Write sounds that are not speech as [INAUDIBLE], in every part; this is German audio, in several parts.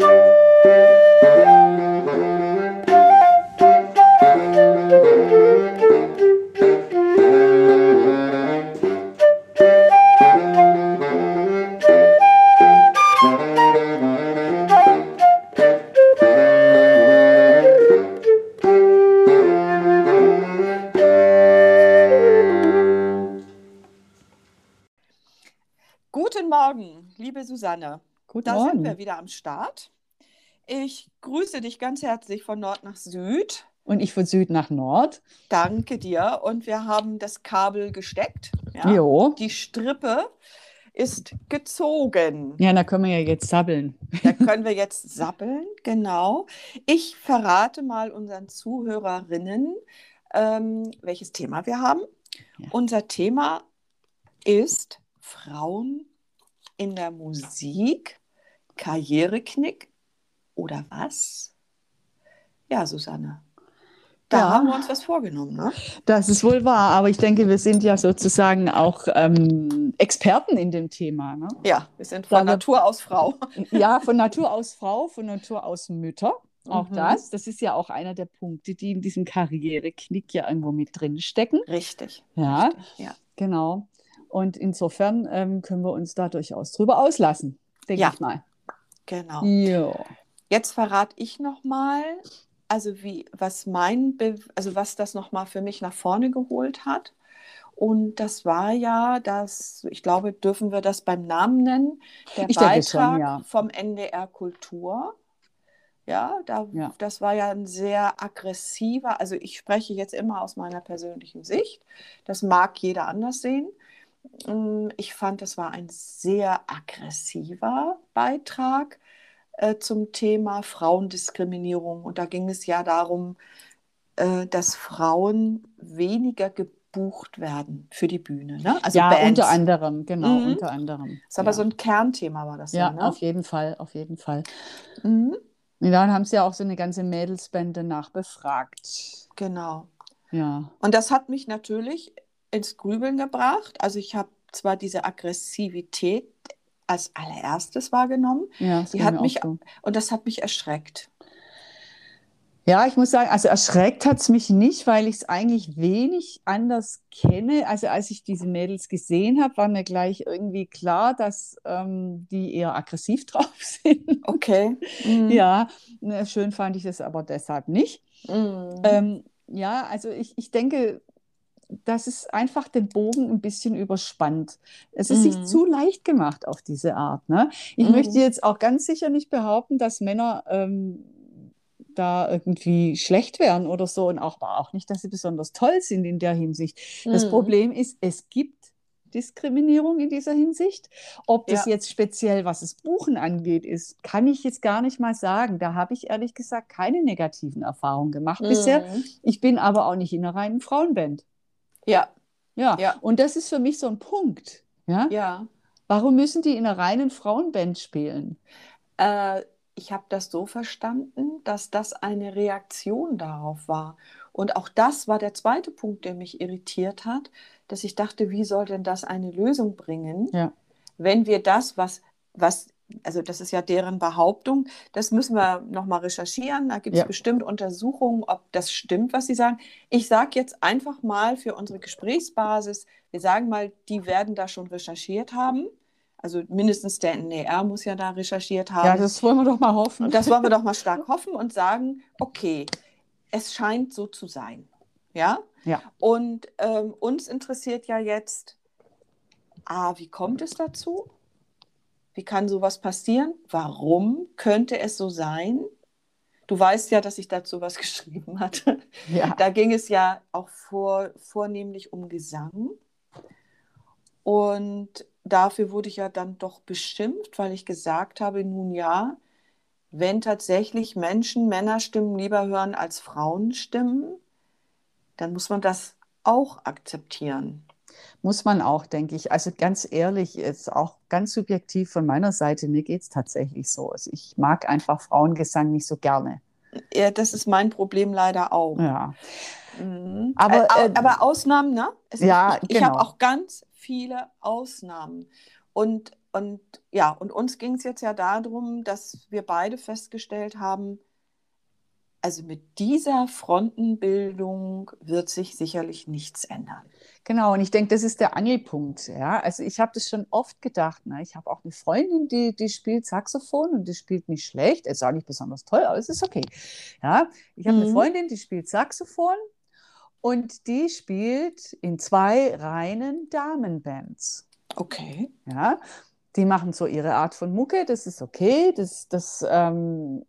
Guten Guten Da Morgen. sind wir wieder am Start. Ich grüße dich ganz herzlich von Nord nach Süd. Und ich von Süd nach Nord. Danke dir. Und wir haben das Kabel gesteckt. Ja. Jo. Die Strippe ist gezogen. Ja, da können wir ja jetzt sabbeln. Da können wir jetzt sappeln, genau. Ich verrate mal unseren Zuhörerinnen, ähm, welches Thema wir haben. Ja. Unser Thema ist Frauen in der Musik, Karriereknick oder was? Ja, Susanne. Da Ja. haben wir uns was vorgenommen, ne? Das ist wohl wahr, aber ich denke, wir sind ja sozusagen auch ähm, Experten in dem Thema. Ne? Ja, wir sind von Sage- Natur aus Frau. [LAUGHS] Ja, von Natur aus Frau, von Natur aus Mütter. Auch Mhm. das. Das ist ja auch einer der Punkte, die in diesem Karriereknick ja irgendwo mit drin stecken. Richtig. Ja, Richtig, ja. genau. Und insofern ähm, können wir uns da durchaus drüber auslassen, denke Ja. ich mal. Genau. Ja. Jetzt verrate ich noch mal, also wie was mein, Be also was das noch mal für mich nach vorne geholt hat. Und das war ja das, ich glaube, dürfen wir das beim Namen nennen, der Ich denke schon, Beitrag ja. vom NDR Kultur. Ja, da, Ja. das war ja ein sehr aggressiver, also ich spreche jetzt immer aus meiner persönlichen Sicht. Das mag jeder anders sehen. Mm, Ich fand, das war ein sehr aggressiver Beitrag äh, zum Thema Frauendiskriminierung. Und da ging es ja darum, äh, dass Frauen weniger gebucht werden für die Bühne. Ne? Also ja, Bands. unter anderem, genau, Mhm. unter anderem. Das ist aber ja. so ein Kernthema, war das ja. Ja, ne? auf jeden Fall, auf jeden Fall. Mhm. Und dann haben sie ja auch so eine ganze Mädelsbände nachbefragt. Genau. Ja. Und das hat mich natürlich ins Grübeln gebracht. Also ich habe zwar diese Aggressivität als allererstes wahrgenommen Ja, Die hat mich- so. und das hat mich erschreckt. Ja, ich muss sagen, also erschreckt hat es mich nicht, weil ich es eigentlich wenig anders kenne. Also als ich diese Mädels gesehen habe, war mir gleich irgendwie klar, dass ähm, die eher aggressiv [LAUGHS] drauf sind. Okay. Mhm. Ja, ne, schön fand ich das aber deshalb nicht. Mhm. Ähm, ja, also ich, ich denke, dass es einfach den Bogen ein bisschen überspannt. Es ist Mhm. sich zu leicht gemacht auf diese Art. Ne? Ich Mhm. möchte jetzt auch ganz sicher nicht behaupten, dass Männer ähm, da irgendwie schlecht wären oder so und auch, auch nicht, dass sie besonders toll sind in der Hinsicht. Das Mhm. Problem ist, es gibt Diskriminierung in dieser Hinsicht. Ob das Ja. jetzt speziell, was das Buchen angeht, ist, kann ich jetzt gar nicht mal sagen. Da habe ich ehrlich gesagt keine negativen Erfahrungen gemacht bisher. Mhm. Ich bin aber auch nicht in einer reinen Frauenband. Ja, Ja. Ja. Und das ist für mich so ein Punkt. Ja? ja. Warum müssen die in einer reinen Frauenband spielen? Äh, ich habe das so verstanden, dass das eine Reaktion darauf war. Und auch das war der zweite Punkt, der mich irritiert hat, dass ich dachte, wie soll denn das eine Lösung bringen, Ja. wenn wir das, was, was, also das ist ja deren Behauptung, das müssen wir nochmal recherchieren. Da gibt es Ja. bestimmt Untersuchungen, ob das stimmt, was sie sagen. Ich sage jetzt einfach mal für unsere Gesprächsbasis, wir sagen mal, die werden da schon recherchiert haben. Also mindestens der NDR muss ja da recherchiert haben. Ja, das wollen wir doch mal hoffen. Das wollen wir doch mal stark hoffen und sagen, okay, es scheint so zu sein. Ja? Ja. Und ähm, uns interessiert ja jetzt, ah, wie kommt es dazu? Wie kann sowas passieren? Warum könnte es so sein? Du weißt ja, dass ich dazu was [LAUGHS] geschrieben hatte. Ja. Da ging es ja auch vor, vornehmlich um Gesang. Und dafür wurde ich ja dann doch beschimpft, weil ich gesagt habe, nun ja, wenn tatsächlich Menschen Männerstimmen lieber hören als Frauenstimmen, dann muss man das auch akzeptieren. Muss man auch, denke ich. Also ganz ehrlich, jetzt auch ganz subjektiv von meiner Seite, mir geht es tatsächlich so. Also ich mag einfach Frauengesang nicht so gerne. Ja, das ist mein Problem leider auch. Ja. Mhm. Aber, Äh, aber Ausnahmen, ne? Es ja, ich ich habe genau. auch ganz viele Ausnahmen. Und und ja, und uns ging es jetzt ja darum, dass wir beide festgestellt haben, also mit dieser Frontenbildung wird sich sicherlich nichts ändern. Genau, und ich denke, das ist der Angelpunkt. Ja? Also ich habe das schon oft gedacht. Ne? Ich habe auch eine Freundin, die, die spielt Saxophon und die spielt nicht schlecht. Es ist auch nicht besonders toll, aber es ist okay. Ja? Ich habe mhm. eine Freundin, die spielt Saxophon und die spielt in zwei reinen Damenbands. Okay. Ja, die machen so ihre Art von Mucke, das ist okay, das, das ähm,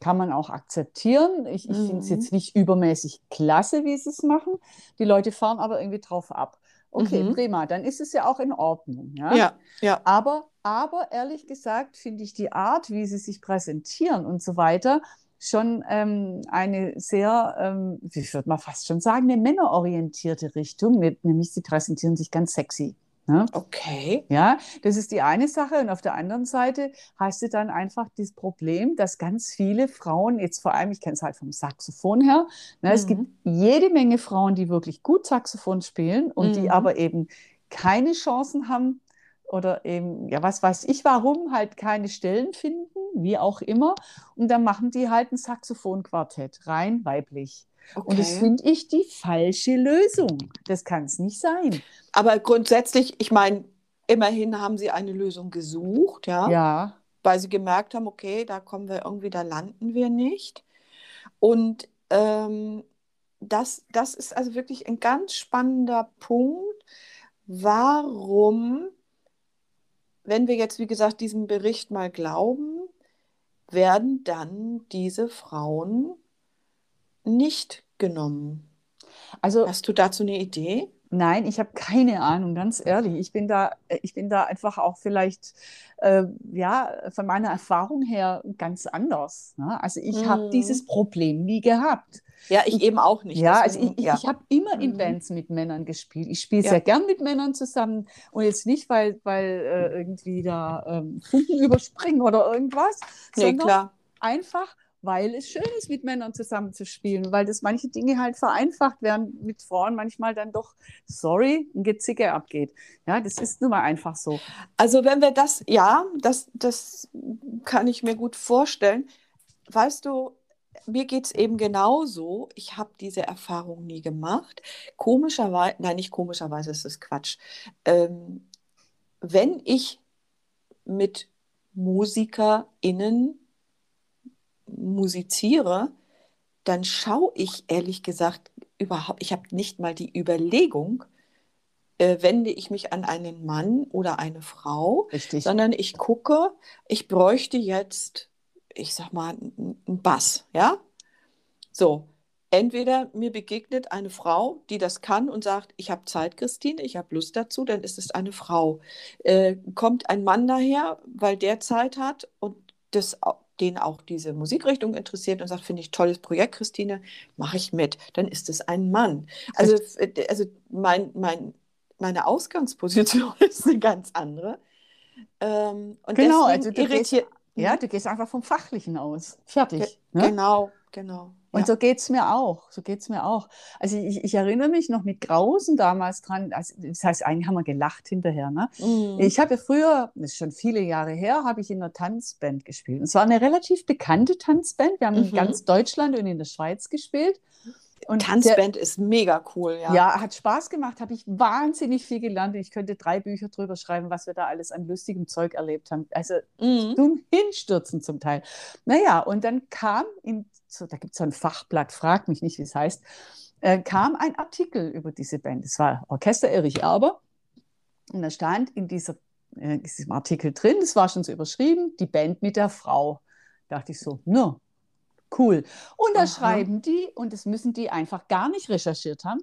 kann man auch akzeptieren. Ich, ich mhm. finde es jetzt nicht übermäßig klasse, wie sie es machen. Die Leute fahren aber irgendwie drauf ab. Okay, mhm. prima, dann ist es ja auch in Ordnung. Ja, ja. ja. Aber, aber ehrlich gesagt finde ich die Art, wie sie sich präsentieren und so weiter, schon ähm, eine sehr, ähm, wie würde man fast schon sagen, eine männerorientierte Richtung, nämlich sie präsentieren sich ganz sexy. Ne? Okay. Ja, das ist die eine Sache. Und auf der anderen Seite hast du dann einfach das Problem, dass ganz viele Frauen, jetzt vor allem, ich kenne es halt vom Saxophon her, ne, mhm. es gibt mhm. jede Menge Frauen, die wirklich gut Saxophon spielen und mhm. die aber eben keine Chancen haben oder eben, ja, was weiß ich, warum halt keine Stellen finden, wie auch immer. Und dann machen die halt ein Saxophonquartett, rein weiblich. Okay. Und das finde ich die falsche Lösung. Das kann es nicht sein. Aber grundsätzlich, ich meine, immerhin haben sie eine Lösung gesucht, ja. Ja. Weil sie gemerkt haben, okay, da kommen wir irgendwie, da landen wir nicht. Und ähm, das, das ist also wirklich ein ganz spannender Punkt. Warum, wenn wir jetzt, wie gesagt, diesem Bericht mal glauben, werden dann diese Frauen nicht genommen. Also, Hast du dazu eine Idee? Nein, ich habe keine Ahnung, ganz ehrlich. Ich bin da, ich bin da einfach auch vielleicht, äh, ja, von meiner Erfahrung her ganz anders. Ne? Also ich mm. habe mhm. dieses Problem nie gehabt. Ja, ich eben auch nicht. Ja, also ich, ja. ich habe immer in mhm. Bands mit Männern gespielt. Ich spiele ja. sehr gern mit Männern zusammen und jetzt nicht, weil, weil äh, irgendwie da ähm, Funken [LAUGHS] überspringen oder irgendwas, nee, klar. einfach, weil es schön ist, mit Männern zusammenzuspielen, weil das manche Dinge halt vereinfacht werden, mit Frauen manchmal dann doch, sorry, ein Gezicke abgeht. Ja, das ist nun mal einfach so. Also wenn wir das, ja, das, das kann ich mir gut vorstellen. Weißt du, mir geht es eben genauso. Ich habe diese Erfahrung nie gemacht. Komischerweise, nein, nicht komischerweise, ist das Quatsch. Ähm, wenn ich mit MusikerInnen musiziere, dann schaue ich ehrlich gesagt überhaupt, ich habe nicht mal die Überlegung, äh, wende ich mich an einen Mann oder eine Frau, Richtig. sondern ich gucke, ich bräuchte jetzt, ich sag mal, einen Bass, ja? So, entweder mir begegnet eine Frau, die das kann und sagt, ich habe Zeit, Christine, ich habe Lust dazu, dann ist es eine Frau. Äh, kommt ein Mann daher, weil der Zeit hat und das den auch diese Musikrichtung interessiert und sagt, finde ich tolles Projekt, Christine, mache ich mit, dann ist es ein Mann. Also, also mein, mein, meine Ausgangsposition [LAUGHS] ist eine ganz andere. Ähm, und genau, also du irritiert. Ja, du gehst einfach vom Fachlichen aus. Fertig. Ge ne? Genau, genau. Und ja. so geht es mir auch. So geht mir auch. Also ich, ich, erinnere mich noch mit Grausen damals dran. Also das heißt, eigentlich haben wir gelacht hinterher. Ne? Mhm. Ich habe ja früher, das ist schon viele Jahre her, habe ich in einer Tanzband gespielt. Und es war eine relativ bekannte Tanzband. Wir haben mhm. in ganz Deutschland und in der Schweiz gespielt. Und Tanzband der, ist mega cool, ja. Ja, hat Spaß gemacht, habe ich wahnsinnig viel gelernt. Ich könnte drei Bücher drüber schreiben, was wir da alles an lustigem Zeug erlebt haben. Also mhm. zum Hinstürzen zum Teil. Naja, und dann kam, in, so, da gibt es so ein Fachblatt, frag mich nicht, wie es heißt, äh, kam ein Artikel über diese Band. Es war Orchester Erich Erber. Und da stand in dieser, äh, diesem Artikel drin, das war schon so überschrieben, die Band mit der Frau. Da dachte ich so, no, Cool. Und da Aha. schreiben die, und das müssen die einfach gar nicht recherchiert haben,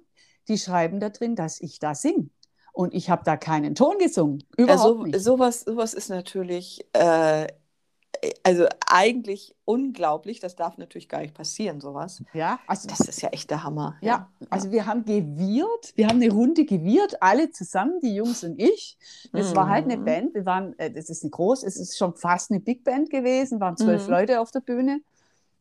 die schreiben da drin, dass ich da singe. Und ich habe da keinen Ton gesungen. Überhaupt also, nicht. Sowas, sowas ist natürlich, äh, also eigentlich unglaublich. Das darf natürlich gar nicht passieren, sowas. Ja, also das ist ja echt der Hammer. Ja, ja. also wir haben gewirrt, wir haben eine Runde gewirrt, alle zusammen, die Jungs und ich. Es mhm. war halt eine mhm. Band. Wir waren, äh, das ist eine groß, es ist schon fast eine Big Band gewesen, waren zwölf mhm. Leute auf der Bühne.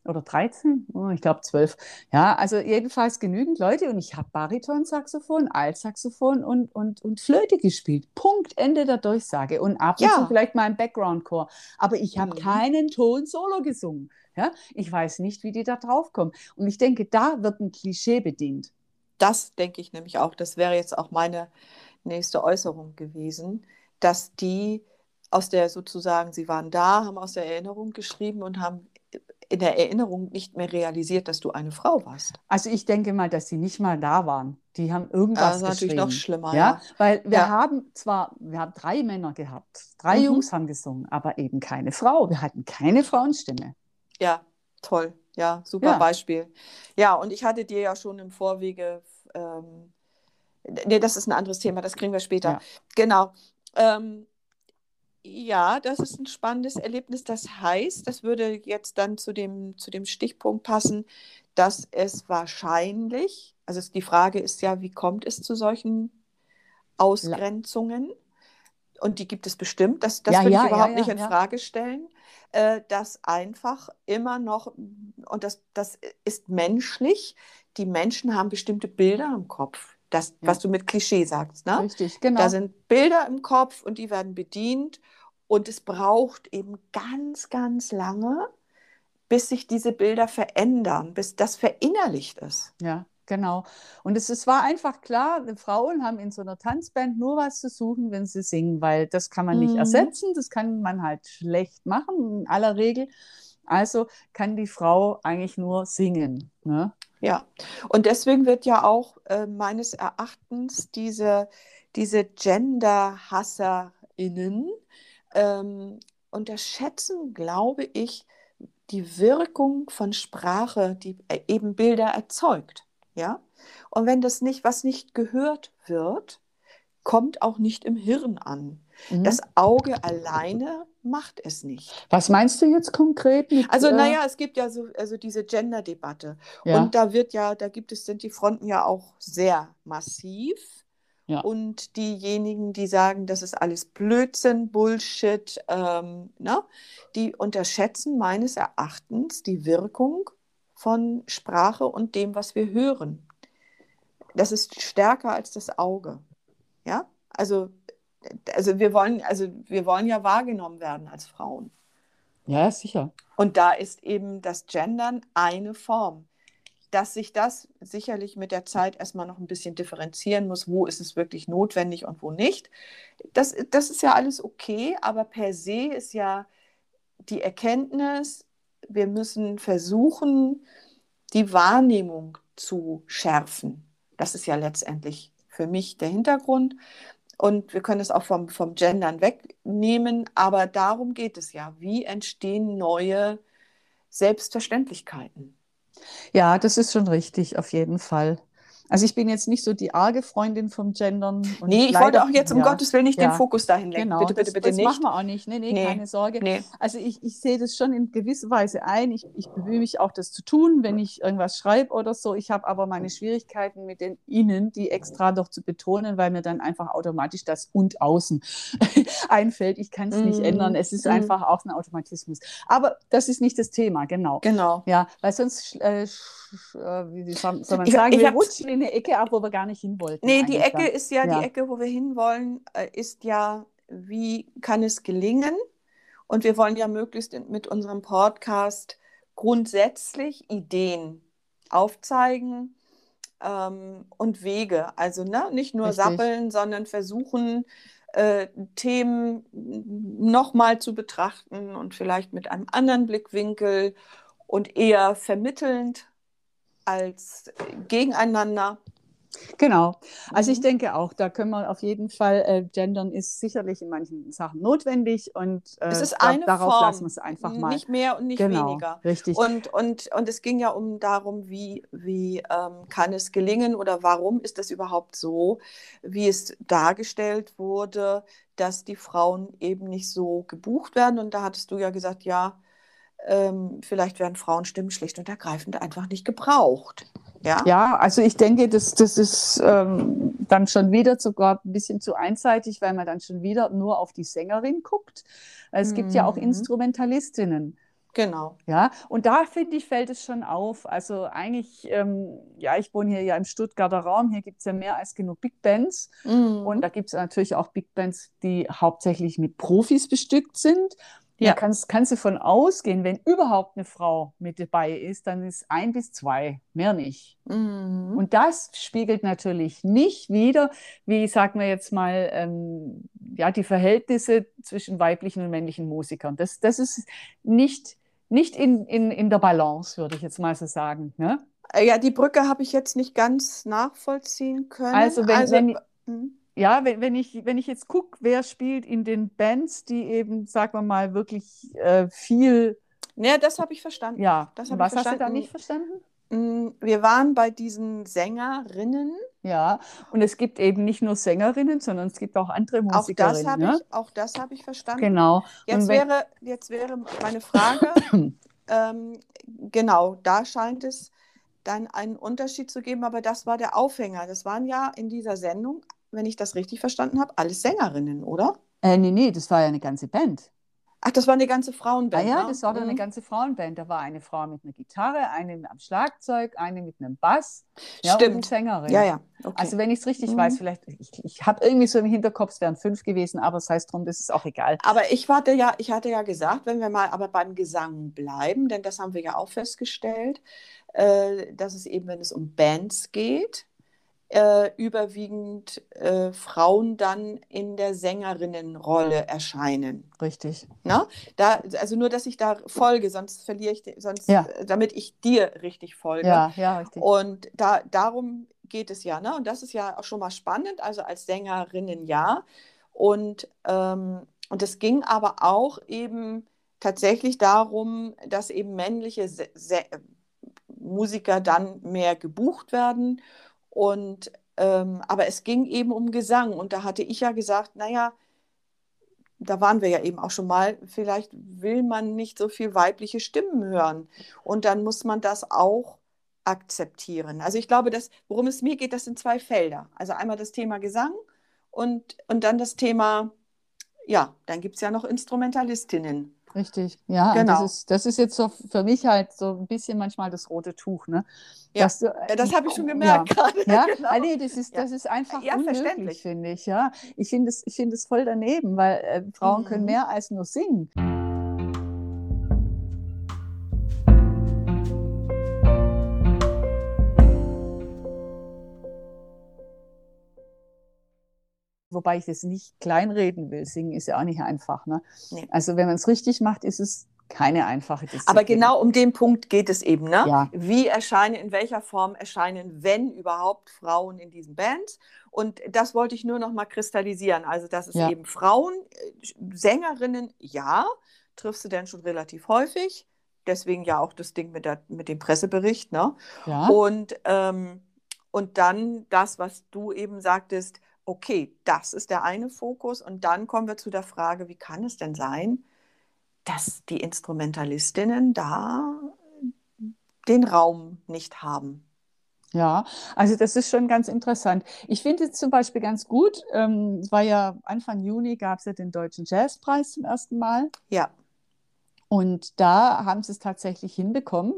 Oder 13, oh, ich glaube 12. Ja, also jedenfalls genügend Leute und ich habe Baritonsaxophon, Altsaxophon und, und, und Flöte gespielt. Punkt, Ende der Durchsage. Und ab und Ja. zu vielleicht mal ein Background-Chor. Aber ich habe Mhm. keinen Ton solo gesungen. Ja, ich weiß nicht, wie die da draufkommen. Und ich denke, da wird ein Klischee bedient. Das denke ich nämlich auch. Das wäre jetzt auch meine nächste Äußerung gewesen, dass die aus der sozusagen, sie waren da, haben aus der Erinnerung geschrieben und haben in der Erinnerung nicht mehr realisiert, dass du eine Frau warst. Also ich denke mal, dass sie nicht mal da waren. Die haben Das irgendwas ist natürlich noch schlimmer, Ja, ja. weil wir Ja. haben zwar, wir haben drei Männer gehabt, drei Mhm. Jungs haben gesungen, aber eben keine Frau. Wir hatten keine Frauenstimme. Ja, toll. Ja, super Ja. Beispiel. Ja, und ich hatte dir ja schon im Vorwege, ähm, nee, das ist ein anderes Thema, das kriegen wir später. Genau. Ähm, ja, das ist ein spannendes Erlebnis. Das heißt, das würde jetzt dann zu dem, zu dem Stichpunkt passen, dass es wahrscheinlich, also die Frage ist ja, wie kommt es zu solchen Ausgrenzungen? Und die gibt es bestimmt, das, das Ja, würde ja, ich überhaupt ja, nicht in. Frage stellen, äh, dass einfach immer noch, und das, das ist menschlich, die Menschen haben bestimmte Bilder im Kopf. Das, was du mit Klischee sagst, ne? Richtig, genau. Da sind Bilder im Kopf und die werden bedient. Und es braucht eben ganz, ganz lange, bis sich diese Bilder verändern, bis das verinnerlicht ist. Ja, genau. Und es, es war einfach klar, Frauen haben in so einer Tanzband nur was zu suchen, wenn sie singen, weil das kann man nicht Mhm. ersetzen, das kann man halt schlecht machen in aller Regel. Also kann die Frau eigentlich nur singen. Ne? Ja, und deswegen wird ja auch äh, meines Erachtens diese, diese Gender-HasserInnen ähm, unterschätzen, glaube ich, die Wirkung von Sprache, die äh, eben Bilder erzeugt. Ja? Und wenn das nicht, was nicht gehört wird, kommt auch nicht im Hirn an. Mhm. Das Auge alleine macht es nicht. Was meinst du jetzt konkret mit? Also, äh, naja, es gibt ja so also diese Gender-Debatte. ja, Und da wird ja, da gibt es, sind die Fronten ja auch sehr massiv. Ja. Und diejenigen, die sagen, das ist alles Blödsinn, Bullshit, ähm, ne, die unterschätzen meines Erachtens die Wirkung von Sprache und dem, was wir hören. Das ist stärker als das Auge. Ja, also, also wir wollen, also wir wollen ja wahrgenommen werden als Frauen. ja, sicher. Und da ist eben das Gendern eine Form. Dass sich das sicherlich mit der Zeit erstmal noch ein bisschen differenzieren muss, wo ist es wirklich notwendig und wo nicht. Das, das ist ja alles okay, aber per se ist ja die Erkenntnis, wir müssen versuchen, die Wahrnehmung zu schärfen. Das ist ja letztendlich für mich der Hintergrund. Und wir können es auch vom, vom Gendern wegnehmen, aber darum geht es ja. Wie entstehen neue Selbstverständlichkeiten? Ja, das ist schon richtig, auf jeden Fall. Also ich bin jetzt nicht so die arge Freundin vom Gendern. und nee, ich leider- wollte auch jetzt um ja, Gottes Willen nicht ja. den Fokus dahin lenken. Genau, bitte, bitte, das, bitte das nicht. machen wir auch nicht. Nee, nee, Nee. keine Sorge. Nee. Also ich, ich sehe das schon in gewisser Weise ein. Ich, ich bemühe mich auch, das zu tun, wenn ich irgendwas schreibe oder so. Ich habe aber meine Schwierigkeiten mit den Innen, die extra doch zu betonen, weil mir dann einfach automatisch das und außen [LAUGHS] einfällt. Ich kann es nicht Mm. ändern. Es ist Mm. einfach auch ein Automatismus. Aber das ist nicht das Thema, genau. Genau. Ja, weil sonst, äh, äh, wie soll man Ich- sagen, ich wir hab's- rutschen in eine Ecke ab, wo wir gar nicht hin wollten. Nee, die Ecke dann. ist ja, Ja. die Ecke, wo wir hinwollen, äh, ist ja, wie kann es gelingen? Und wir wollen ja möglichst in, mit unserem Podcast grundsätzlich Ideen aufzeigen ähm, und Wege. Also ne, nicht nur Richtig. sappeln, sondern versuchen, äh, Themen nochmal zu betrachten und vielleicht mit einem anderen Blickwinkel und eher vermittelnd als gegeneinander. Genau. Also ich Mhm. denke auch, da können wir auf jeden Fall, äh, gendern ist sicherlich in manchen Sachen notwendig und äh, Es ist eine darauf Form, lassen wir es einfach mal. nicht mehr und nicht genau, weniger. richtig. Und, und, und es ging ja um darum, wie, wie ähm, kann es gelingen oder warum ist das überhaupt so, wie es dargestellt wurde, dass die Frauen eben nicht so gebucht werden. Und da hattest du ja gesagt, ja, ähm, vielleicht werden Frauenstimmen schlicht und ergreifend einfach nicht gebraucht. Ja, Ja, also ich denke, das, das ist ähm, dann schon wieder sogar ein bisschen zu einseitig, weil man dann schon wieder nur auf die Sängerin guckt. Es gibt ja auch Mhm. Instrumentalistinnen. Genau. Ja, und da finde ich, fällt es schon auf. Also eigentlich, ähm, ja, ich wohne hier ja im Stuttgarter Raum, hier gibt es ja mehr als genug Big Bands. Mhm. Und da gibt es natürlich auch Big Bands, die hauptsächlich mit Profis bestückt sind. Ja. Da kannst, kannst du von ausgehen, wenn überhaupt eine Frau mit dabei ist, dann ist ein bis zwei, mehr nicht. Mhm. Und das spiegelt natürlich nicht wieder, wie sagen wir jetzt mal, ähm, ja, die Verhältnisse zwischen weiblichen und männlichen Musikern. Das, das ist nicht, nicht in, in, in der Balance, würde ich jetzt mal so sagen. Ne? Äh, Ja, die Brücke habe ich jetzt nicht ganz nachvollziehen können. Also wenn- wenn- Mhm. Ja, wenn, wenn, ich, wenn ich jetzt gucke, wer spielt in den Bands, die eben, sagen wir mal, wirklich äh, viel, Ja, das habe ich verstanden. ja, Das hab ich was hast du da verstanden. nicht verstanden? Mm, Wir waren bei diesen Sängerinnen. Ja, und es gibt eben nicht nur Sängerinnen, sondern es gibt auch andere Auch das Musikerinnen. habe ne? ich, auch das habe ich verstanden. Genau. Jetzt wenn- wäre, jetzt wäre meine Frage, [COUGHS] ähm, genau, da scheint es dann einen Unterschied zu geben, aber das war der Aufhänger. Das waren ja in dieser Sendung, wenn ich das richtig verstanden habe, alles Sängerinnen, oder? Äh, nee, nee, das war ja eine ganze Band. Ach, das war eine ganze Ah Frauenband. ja, ne? das war dann eine Mhm. ganze Frauenband. Da war eine Frau mit einer Gitarre, eine am Schlagzeug, eine mit einem Bass ja, und Stimmt. eine Sängerin. Ja, ja. Okay. Also wenn ich es richtig Mhm. weiß, vielleicht, ich, ich habe irgendwie so im Hinterkopf, es wären fünf gewesen, aber es heißt drum, das ist auch egal. Aber ich hatte ja, ich hatte ja gesagt, wenn wir mal aber beim Gesang bleiben, denn das haben wir ja auch festgestellt, äh, dass es eben, wenn es um Bands geht, äh, überwiegend äh, Frauen dann in der Sängerinnenrolle erscheinen. Richtig. Ne? Da, also nur, dass ich da folge, sonst verliere ich, sonst, Ja. äh, damit ich dir richtig folge. Ja, ja, richtig. Und da, darum geht es ja, ne? Und das ist ja auch schon mal spannend, also als Sängerinnen ja. Und, ähm, und es ging aber auch eben tatsächlich darum, dass eben männliche Se Se Musiker dann mehr gebucht werden. Und ähm, aber es ging eben um Gesang. Und da hatte ich ja gesagt, naja, da waren wir ja eben auch schon mal, vielleicht will man nicht so viel weibliche Stimmen hören. Und dann muss man das auch akzeptieren. Also ich glaube, dass, worum es mir geht, das sind zwei Felder. Also einmal das Thema Gesang und, und dann das Thema, ja, dann gibt es ja noch Instrumentalistinnen. Richtig, ja, Genau. das ist, das ist jetzt so für mich halt so ein bisschen manchmal das rote Tuch, ne? Ja, du, Ja, das habe ich schon gemerkt gerade. Ja, [LAUGHS] genau. ah, nee, das ist, Ja. das ist einfach Ja, unmöglich, finde ich. Ja, ich finde es, ich finde es voll daneben, weil äh, Frauen Mhm. können mehr als nur singen. Wobei ich das nicht kleinreden will. Singen ist ja auch nicht einfach. Ne? Nee. Also wenn man es richtig macht, ist es keine einfache Disziplin. Aber genau um den Punkt geht es eben. Ne? Ja. Wie erscheinen, in welcher Form erscheinen, wenn überhaupt, Frauen in diesen Bands? Und das wollte ich nur noch mal kristallisieren. Also, dass es Ja. eben Frauen, äh, Sängerinnen, ja, triffst du denn schon relativ häufig. Deswegen ja auch das Ding mit, der, mit dem Pressebericht. Ne? Ja, Und, ähm, und dann das, was du eben sagtest, okay, das ist der eine Fokus. Und dann kommen wir zu der Frage, wie kann es denn sein, dass die Instrumentalistinnen da den Raum nicht haben? Ja, also das ist schon ganz interessant. Ich finde es zum Beispiel ganz gut, ähm, es war ja Anfang Juni gab es ja den Deutschen Jazzpreis zum ersten Mal. Ja, Und da haben sie es tatsächlich hinbekommen,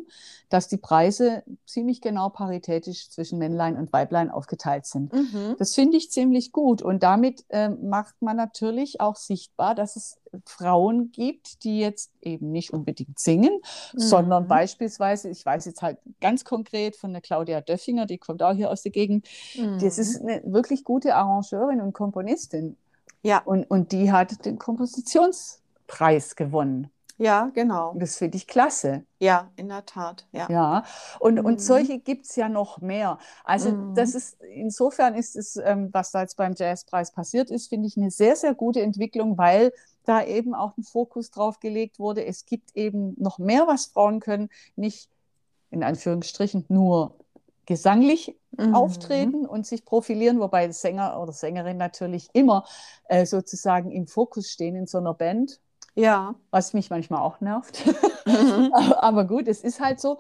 dass die Preise ziemlich genau paritätisch zwischen Männlein und Weiblein aufgeteilt sind. mhm. Das finde ich ziemlich gut. Und damit ähm, macht man natürlich auch sichtbar, dass es Frauen gibt, die jetzt eben nicht unbedingt singen, sondern Mhm. beispielsweise, ich weiß jetzt halt ganz konkret von der Claudia Döffinger, die kommt auch hier aus der Gegend, das ist eine wirklich gute Arrangeurin und Komponistin. ja, Und, und die hat den Kompositionspreis gewonnen. Ja, genau. Und das finde ich klasse. Ja, in der Tat. Ja. Ja, und, Mhm. und solche gibt es ja noch mehr. Also Mhm. das ist, insofern ist es, ähm, was da jetzt beim Jazzpreis passiert ist, finde ich eine sehr, sehr gute Entwicklung, weil da eben auch ein Fokus drauf gelegt wurde. Es gibt eben noch mehr, was Frauen können, nicht in Anführungsstrichen nur gesanglich Mhm. auftreten und sich profilieren, wobei Sänger oder Sängerin natürlich immer äh, sozusagen im Fokus stehen in so einer Band, Ja. was mich manchmal auch nervt. Mhm. [LAUGHS] aber, gut, es ist halt so.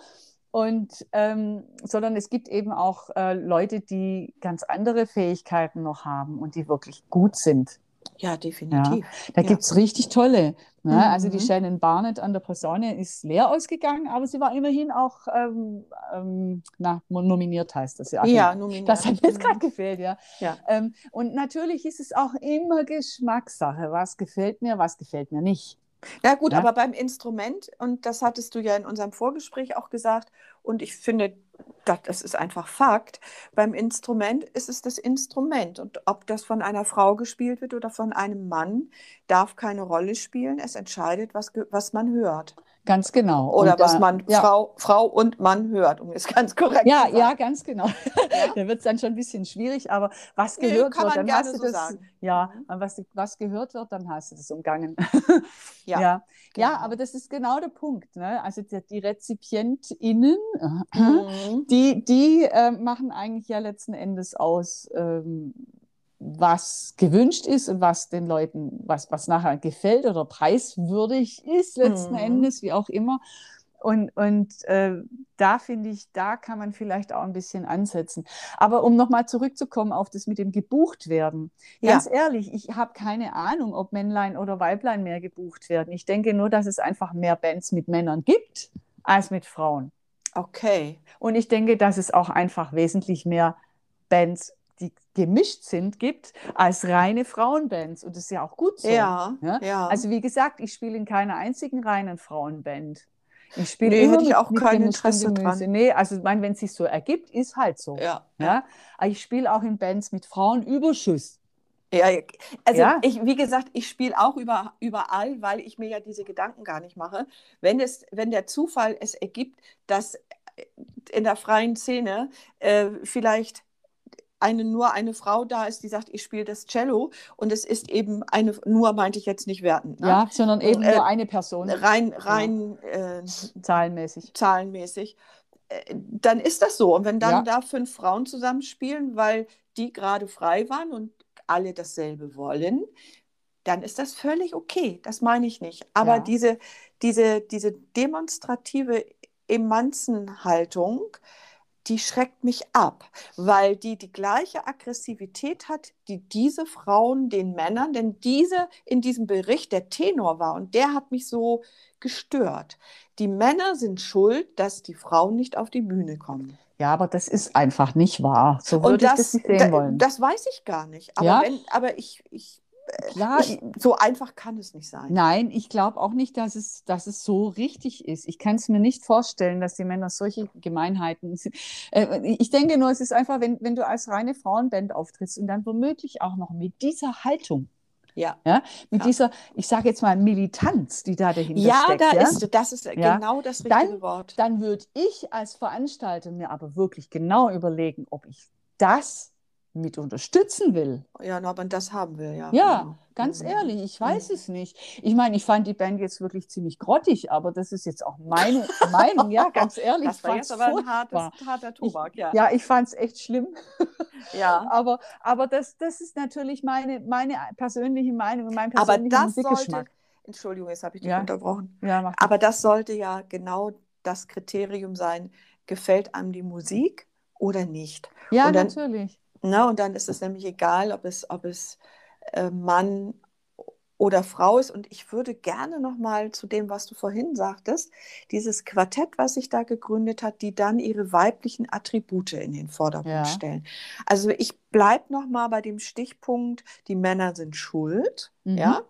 Und ähm, sondern es gibt eben auch äh, Leute, die ganz andere Fähigkeiten noch haben und die wirklich gut sind. Ja, definitiv. Ja, da ja. gibt es richtig tolle. Ne? Mhm. Also die Mhm. Shannon Barnett an der Posaune ist leer ausgegangen, aber sie war immerhin auch ähm, ähm, na, nominiert, heißt das ja. Ja, nominiert. Das hat mir jetzt Mhm. gerade gefehlt, ja. Ja. Ähm, und natürlich ist es auch immer Geschmackssache. Was gefällt mir, was gefällt mir nicht. Ja gut, Ja. aber beim Instrument, und das hattest du ja in unserem Vorgespräch auch gesagt, und ich finde, das, das ist einfach Fakt, beim Instrument ist es das Instrument. Und ob das von einer Frau gespielt wird oder von einem Mann, darf keine Rolle spielen. Es entscheidet, was, was man hört. Ganz genau. Oder Und was da- man ja. Frau, Frau und Mann hört, um es ganz korrekt Ja, zu sagen. ja, ganz genau. [LAUGHS] da wird es dann schon ein bisschen schwierig, aber was gehört wird, dann hast du so das. sagen. Ja, Mhm. was, was gehört wird, dann hast du das umgangen. [LAUGHS] Ja, ja. ja, genau. aber das ist genau der Punkt. Ne? Also die, die RezipientInnen, [CLEARS THROAT] Mhm. die, die äh, machen eigentlich ja letzten Endes aus, ähm, was gewünscht ist und was den Leuten, was, was nachher gefällt oder preiswürdig ist, letzten Mhm. Endes, wie auch immer. Und, und äh, da finde ich, da kann man vielleicht auch ein bisschen ansetzen. Aber um nochmal zurückzukommen auf das mit dem gebucht werden. Ja. Ganz ehrlich, ich habe keine Ahnung, ob Männlein oder Weiblein mehr gebucht werden. Ich denke nur, dass es einfach mehr Bands mit Männern gibt als mit Frauen. Okay. Und ich denke, dass es auch einfach wesentlich mehr Bands, die gemischt sind, gibt, als reine Frauenbands. Und das ist ja auch gut so. Ja, Ja? ja. Also wie gesagt, ich spiele in keiner einzigen reinen Frauenband. Ich spiele Nee, immer hätte ich auch kein Interesse dran. Nee, also ich meine, wenn es sich so ergibt, ist halt so. ja. Ja? Aber ich spiele auch in Bands mit Frauenüberschuss. Ja, also Ja. ich, wie gesagt, ich spiele auch über, überall, weil ich mir ja diese Gedanken gar nicht mache. Wenn, es, wenn der Zufall es ergibt, dass in der freien Szene äh, vielleicht eine, nur eine Frau da ist, die sagt, ich spiele das Cello und es ist eben eine, nur meinte ich jetzt nicht wertend, ne? Ja, sondern eben Äh, nur eine Person, rein, rein äh, zahlenmäßig. zahlenmäßig, äh, dann ist das so. Und wenn dann Ja. da fünf Frauen zusammenspielen, weil die gerade frei waren und alle dasselbe wollen, dann ist das völlig okay. Das meine ich nicht. Aber Ja. diese, diese, diese demonstrative Emanzenhaltung, die schreckt mich ab, weil die die gleiche Aggressivität hat, die diese Frauen den Männern, denn diese in diesem Bericht der Tenor war und der hat mich so gestört. Die Männer sind schuld, dass die Frauen nicht auf die Bühne kommen. Ja, aber das ist einfach nicht wahr. So würde Und ich das, das nicht sehen da, wollen. das weiß ich gar nicht. Aber, Ja? wenn, aber ich, ich, Klar, ich, so einfach kann es nicht sein. Nein, ich glaube auch nicht, dass es, dass es so richtig ist. Ich kann es mir nicht vorstellen, dass die Männer solche Gemeinheiten sind. Äh, ich denke nur, es ist einfach, wenn, wenn du als reine Frauenband auftrittst und dann womöglich auch noch mit dieser Haltung, Ja, ja, mit Ja. dieser, ich sage jetzt mal, Militanz, die da dahinter ja steckt, da ja, ist das ist genau das richtige Dann- Wort. dann würde ich als Veranstalter mir aber wirklich genau überlegen, ob ich das mit unterstützen will. Ja, aber das haben wir ja. Ja, genau. ganz Mhm. ehrlich, ich weiß Mhm. es nicht. Ich meine, ich fand die Band jetzt wirklich ziemlich grottig, aber das ist jetzt auch meine [LAUGHS] Meinung. Ja, ganz ehrlich, Das ich war jetzt aber ein hartes, harter Tobak, ja. Ja, ich fand es echt schlimm. ja. [LAUGHS] Aber, aber das, das ist natürlich meine, meine persönliche Meinung und mein persönlicher Musikgeschmack. Entschuldigung, jetzt habe ich dich Ja. unterbrochen. Ja, Aber das sollte ja genau das Kriterium sein, gefällt einem die Musik oder nicht. ja dann- natürlich. Ne? Und dann ist es nämlich egal, ob es, ob es äh, Mann oder Frau ist. Und ich würde gerne noch mal zu dem, was du vorhin sagtest, dieses Quartett, was sich da gegründet hat, die dann ihre weiblichen Attribute in den Vordergrund Ja. stellen. Also ich bleibe noch mal bei dem Stichpunkt, die Männer sind schuld. Mhm. Ja.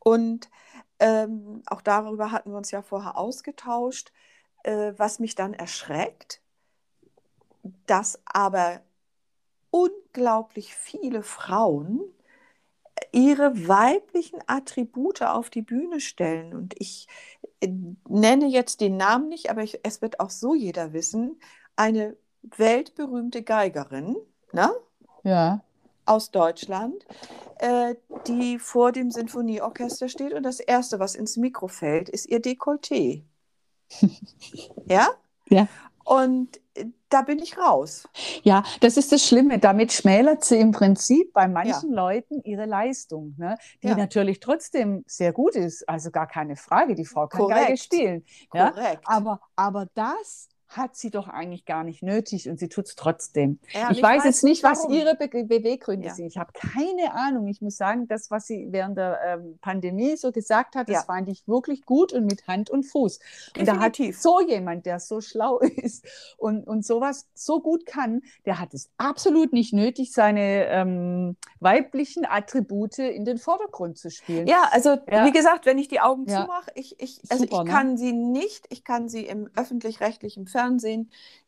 Und ähm, auch darüber hatten wir uns ja vorher ausgetauscht, äh, was mich dann erschreckt, dass aber unglaublich viele Frauen ihre weiblichen Attribute auf die Bühne stellen. Und ich äh, nenne jetzt den Namen nicht, aber ich, es wird auch so jeder wissen, eine weltberühmte Geigerin, ne? Ja. aus Deutschland, äh, die vor dem Sinfonieorchester steht und das Erste, was ins Mikro fällt, ist ihr Dekolleté. [LAUGHS] ja? Ja. Und äh, da bin ich raus. Ja, das ist das Schlimme. Damit schmälert sie im Prinzip bei manchen Leuten ihre Leistung, ne? die Ja. natürlich trotzdem sehr gut ist. Also gar keine Frage, die Frau kann Geige Korrekt. spielen. Ja? Korrekt. Aber, aber das hat sie doch eigentlich gar nicht nötig und sie tut es trotzdem. Ja, ich, weiß jetzt nicht, was warum. ihre Be Beweggründe Ja. sind. Ich habe keine Ahnung. Ich muss sagen, das, was sie während der ähm, Pandemie so gesagt hat, das Ja. fand ich wirklich gut und mit Hand und Fuß. Und da hat Definitiv. so jemand, der so schlau [LAUGHS] ist und, und sowas so gut kann, der hat es absolut nicht nötig, seine ähm, weiblichen Attribute in den Vordergrund zu spielen. Ja, also wie gesagt, wenn ich die Augen zumache, ich, ich, also Super, ich ne? kann sie nicht, ich kann sie im öffentlich-rechtlichen Fernsehen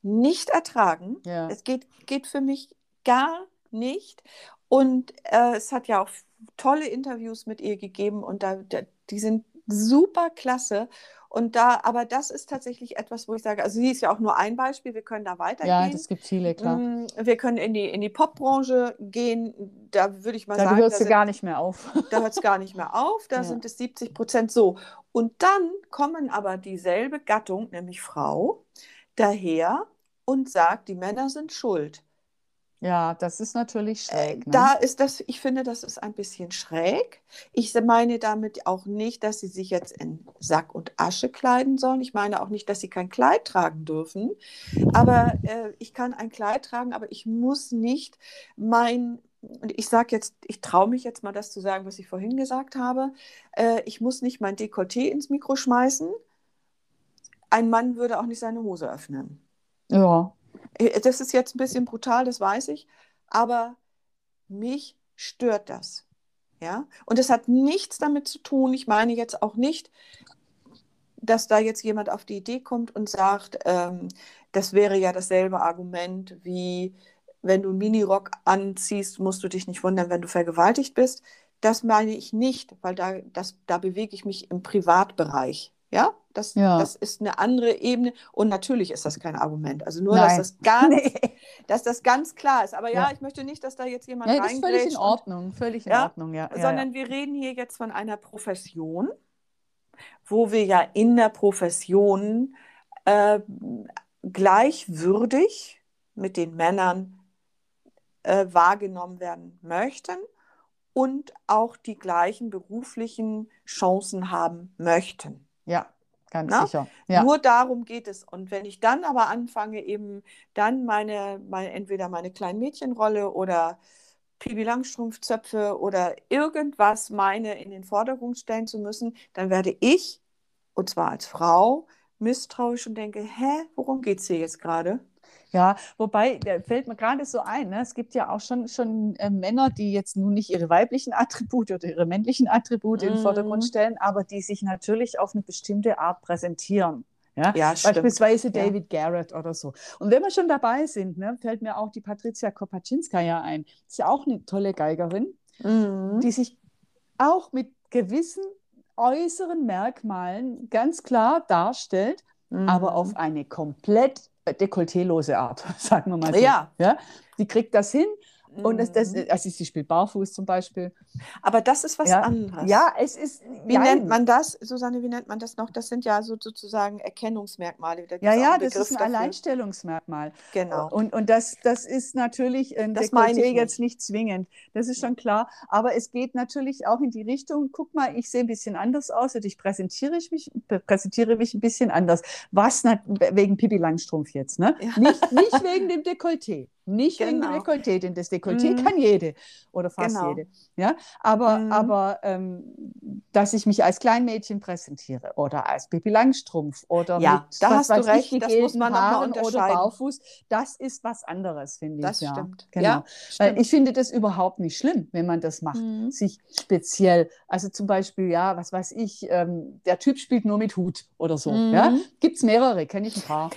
nicht ertragen. Ja. Es geht, geht für mich gar nicht. Und äh, es hat ja auch tolle Interviews mit ihr gegeben und da, da, die sind super klasse. Und da, aber das ist tatsächlich etwas, wo ich sage, also sie ist ja auch nur ein Beispiel, wir können da weitergehen. Ja, das gibt viele, klar. Mm, Wir können in die, in die Popbranche gehen. Da würde ich mal Da sagen, hörst da du sind- gar nicht mehr auf. [LAUGHS] da hört es gar nicht mehr auf, da Ja. sind es 70 Prozent so. Und dann kommen aber dieselbe Gattung, nämlich Frau, daher und sagt, die Männer sind schuld. Ja, das ist natürlich schräg. Ne? Da ist das, ich finde, das ist ein bisschen schräg. Ich meine damit auch nicht, dass sie sich jetzt in Sack und Asche kleiden sollen. Ich meine auch nicht, dass sie kein Kleid tragen dürfen. Aber äh, ich kann ein Kleid tragen, aber ich muss nicht mein, und ich sage jetzt, ich traue mich jetzt mal das zu sagen, was ich vorhin gesagt habe. Äh, ich muss nicht mein Dekolleté ins Mikro schmeißen. Ein Mann würde auch nicht seine Hose öffnen. ja, Äh, Das ist jetzt ein bisschen brutal, das weiß ich, aber mich stört das. Ja? Und es hat nichts damit zu tun, ich meine jetzt auch nicht, dass da jetzt jemand auf die Idee kommt und sagt, ähm, das wäre ja dasselbe Argument wie, wenn du einen Minirock anziehst, musst du dich nicht wundern, wenn du vergewaltigt bist. Das meine ich nicht, weil da, das, da bewege ich mich im Privatbereich. Ja, das, Ja. das ist eine andere Ebene und natürlich ist das kein Argument. Also nur, dass das ganz, [LAUGHS] Nee. dass das ganz klar ist. Aber ja, Ja. ich möchte nicht, dass da jetzt jemand Ja, das ist völlig in reingrätscht Ordnung, völlig in Ja, Ordnung, ja. ja, sondern wir reden hier jetzt von einer Profession, wo wir ja in der Profession äh, gleichwürdig mit den Männern äh, wahrgenommen werden möchten und auch die gleichen beruflichen Chancen haben möchten. Ja. ganz Na? sicher. Ja. Nur darum geht es. Und wenn ich dann aber anfange, eben dann meine, meine entweder meine Kleinmädchenrolle oder Pipi Langstrumpfzöpfe oder irgendwas meine in den Vordergrund stellen zu müssen, dann werde ich, und zwar als Frau, misstrauisch und denke, hä, worum geht es hier jetzt gerade? Ja, wobei, da fällt mir gerade so ein, ne? es gibt ja auch schon, schon äh, Männer, die jetzt nun nicht ihre weiblichen Attribute oder ihre männlichen Attribute in den Mhm. Vordergrund stellen, aber die sich natürlich auf eine bestimmte Art präsentieren. Ja, Ja, stimmt. Beispielsweise Ja. David Garrett oder so. Und wenn wir schon dabei sind, ne, fällt mir auch die Patricia Kopaczynskaja ein. Ist ja auch eine tolle Geigerin, Mhm. die sich auch mit gewissen äußeren Merkmalen ganz klar darstellt, aber Mhm. auf eine komplett dekolletélose Art, [LAUGHS] sagen wir mal so. Ja. ja? Die kriegt das hin und das, das, Mhm. also sie spielt barfuß zum Beispiel. Aber das ist was Ja. anderes. Ja, es ist. Wie Nein. nennt man das, Susanne, wie nennt man das noch? Das sind ja so, sozusagen Erkennungsmerkmale. Da Ja, ja, das ist ein dafür. Alleinstellungsmerkmal. Genau. Und, und das, das ist natürlich ein Das meine ich jetzt nicht zwingend. Das ist schon klar. Aber es geht natürlich auch in die Richtung, guck mal, ich sehe ein bisschen anders aus und ich präsentiere ich mich, präsentiere mich ein bisschen anders. Was wegen Pipi Langstrumpf jetzt, ne? Ja. Nicht, nicht [LAUGHS] wegen dem Dekolleté. Nicht wegen dem Genau. Dekolleté, denn das Dekolleté Mhm. kann jede oder fast Genau. jede. Ja? Aber, Mhm. aber ähm, dass ich mich als Kleinmädchen präsentiere oder als Pipi Langstrumpf oder Ja, mit da hast du recht, das muss man Haaren oder barfuß, das ist was anderes, finde Das ich. Ja. stimmt. Genau. Ja, stimmt. ich finde das überhaupt nicht schlimm, wenn man das macht, Mhm. sich speziell, also zum Beispiel, ja, was weiß ich, ähm, der Typ spielt nur mit Hut oder so. Ja? Mhm. Gibt es mehrere, kenne ich ein paar.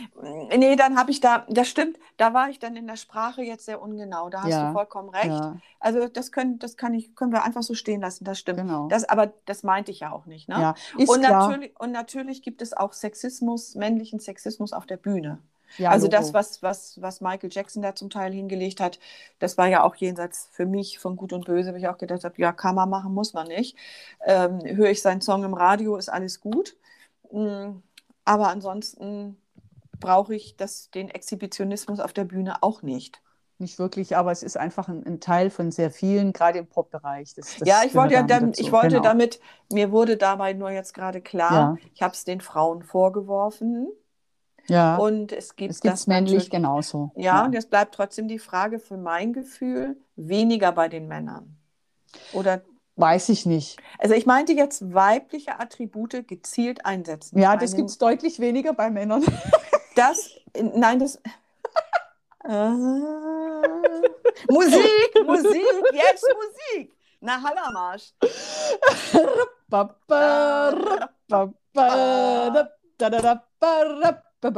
Nee, dann habe ich da, das stimmt, da war ich dann in der Sprache jetzt sehr ungenau. Da hast Ja, du vollkommen recht. Ja, Also das können, das kann ich, können wir einfach so stehen lassen, das stimmt. genau. Das, aber das meinte ich ja auch nicht. Ne? ja, ist und, klar. natürlich, und natürlich gibt es auch Sexismus, männlichen Sexismus auf der Bühne. Ja, also Logo. das, was, was, was Michael Jackson da zum Teil hingelegt hat, das war ja auch jenseits für mich von Gut und Böse, wo ich auch gedacht habe, ja, kann man machen, muss man nicht. Ähm, höre ich seinen Song im Radio, ist alles gut. Mm, Aber ansonsten brauche ich das, den Exhibitionismus auf der Bühne auch nicht. Nicht wirklich, aber es ist einfach ein, ein Teil von sehr vielen, gerade im Pop-Bereich. Ja, ich wollte, ja dann, ich wollte Genau. damit, mir wurde dabei nur jetzt gerade klar, Ja. ich habe es den Frauen vorgeworfen, Ja. Und es gibt es das männlich genauso. Ja, und jetzt bleibt trotzdem die Frage für mein Gefühl weniger bei den Männern. Oder Weiß ich nicht. also ich meinte jetzt weibliche Attribute gezielt einsetzen. Ja, das gibt es deutlich weniger bei Männern. [LAUGHS] Das, nein, das. [LAUGHS] Musik, [LAUGHS] Musik, jetzt Musik. Na,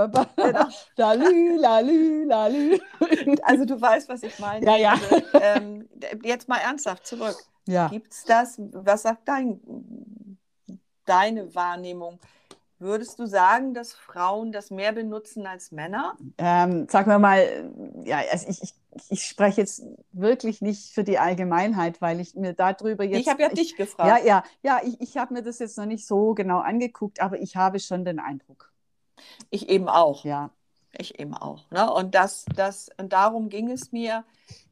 ba. Genau. Also du weißt, was ich meine. Ja, ja. Also, ähm, jetzt mal ernsthaft zurück. Ja. Gibt es das? Was sagt dein, deine Wahrnehmung? Würdest du sagen, dass Frauen das mehr benutzen als Männer? Ähm, sagen wir mal, ja, also ich, ich, ich spreche jetzt wirklich nicht für die Allgemeinheit, weil ich mir darüber jetzt. ich habe ja dich Ja, gefragt. ja, ja, ich, ich habe mir das jetzt noch nicht so genau angeguckt, aber ich habe schon den Eindruck. Ich eben auch. Ja, Ich eben auch. Ne? Und, das, das, und darum ging es mir,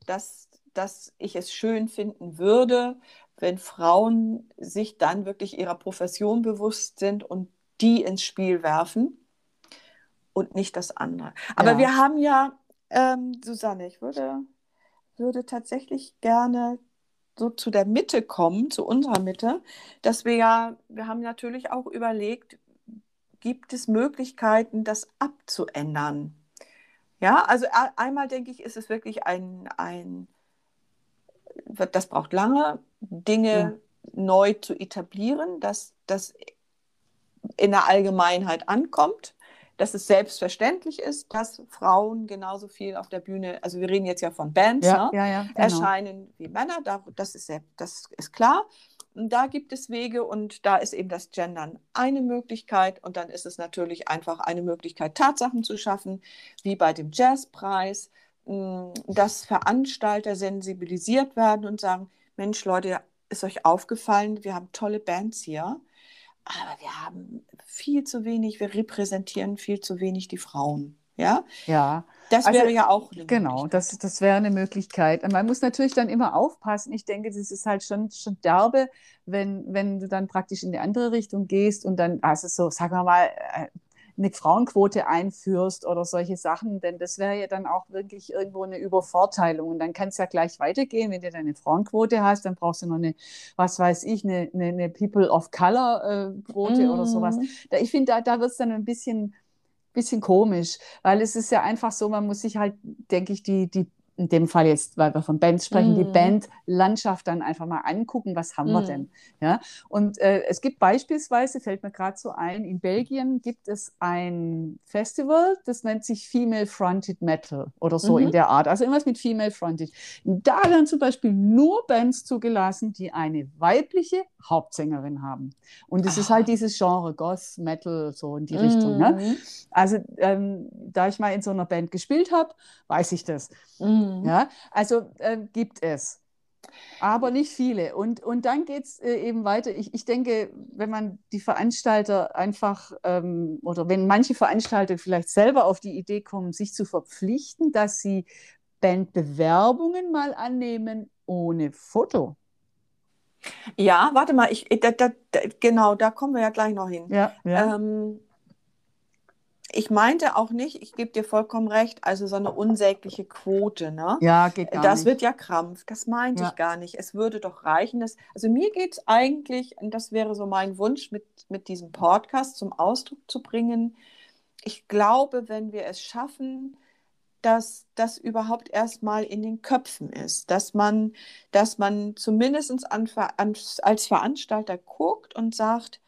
dass, dass ich es schön finden würde, wenn Frauen sich dann wirklich ihrer Profession bewusst sind und die ins Spiel werfen und nicht das andere. Aber Ja. wir haben ja, ähm, Susanne, ich würde, würde tatsächlich gerne so zu der Mitte kommen, zu unserer Mitte, dass wir ja, wir haben natürlich auch überlegt, gibt es Möglichkeiten, das abzuändern? Ja, also einmal denke ich, ist es wirklich ein, ein das braucht lange, Dinge neu zu etablieren, dass das in der Allgemeinheit ankommt, dass es selbstverständlich ist, dass Frauen genauso viel auf der Bühne, also wir reden jetzt ja von Bands, ja, ne? ja, ja, genau. erscheinen wie Männer, da, das, ist das ist klar. Und da gibt es Wege und da ist eben das Gendern eine Möglichkeit und dann ist es natürlich einfach eine Möglichkeit, Tatsachen zu schaffen, wie bei dem Jazzpreis, mh, dass Veranstalter sensibilisiert werden und sagen, Mensch Leute, ist euch aufgefallen, wir haben tolle Bands hier, aber wir haben viel zu wenig, wir repräsentieren viel zu wenig die Frauen. Ja, Ja, das Also, wäre ja auch eine genau, das, das wäre eine Möglichkeit. Und Man muss natürlich dann immer aufpassen. Ich denke, das ist halt schon, schon derbe, wenn, wenn du dann praktisch in die andere Richtung gehst und dann, also so, sagen wir mal, äh, eine Frauenquote einführst oder solche Sachen, denn das wäre ja dann auch wirklich irgendwo eine Übervorteilung. Und dann kann es ja gleich weitergehen. Wenn du dann eine Frauenquote hast, dann brauchst du noch eine, was weiß ich, eine, eine, eine People of Color äh, Quote oder sowas. Mhm. Da, ich finde, da, da wird es dann ein bisschen, bisschen komisch, weil es ist ja einfach so, man muss sich halt, denke ich, die, die, in dem Fall jetzt, weil wir von Bands sprechen, die Mhm. Bandlandschaft dann einfach mal angucken, was haben wir Mhm. denn? Ja? Und äh, es gibt beispielsweise, fällt mir gerade so ein, in Belgien gibt es ein Festival, das nennt sich Female Fronted Metal oder so Mhm. in der Art, also irgendwas mit Female Fronted. Da werden zum Beispiel nur Bands zugelassen, die eine weibliche Hauptsängerin haben. Und es ist Ah. halt dieses Genre Goth, Metal, so in die Richtung. Ne? Mhm. Also ähm, da ich mal in so einer Band gespielt habe, weiß ich das. Mhm. Ja? Also ähm, gibt es. Aber nicht viele. Und, und dann geht es äh, eben weiter. Ich, ich denke, wenn man die Veranstalter einfach ähm, oder wenn manche Veranstalter vielleicht selber auf die Idee kommen, sich zu verpflichten, dass sie Bandbewerbungen mal annehmen ohne Foto. Ja, warte mal, ich, da, da, da, genau, da kommen wir ja gleich noch hin. Ja, ja. Ähm, ich meinte auch nicht, ich gebe dir vollkommen recht, also so eine unsägliche Quote, ne? ja geht gar Das nicht. wird ja Krampf, das meinte Ja. ich gar nicht. Es würde doch reichen, dass, also mir geht es eigentlich, und das wäre so mein Wunsch mit, mit diesem Podcast zum Ausdruck zu bringen. Ich glaube, wenn wir es schaffen, dass das überhaupt erstmal in den Köpfen ist, dass man, dass man zumindest an, als Veranstalter guckt und sagt,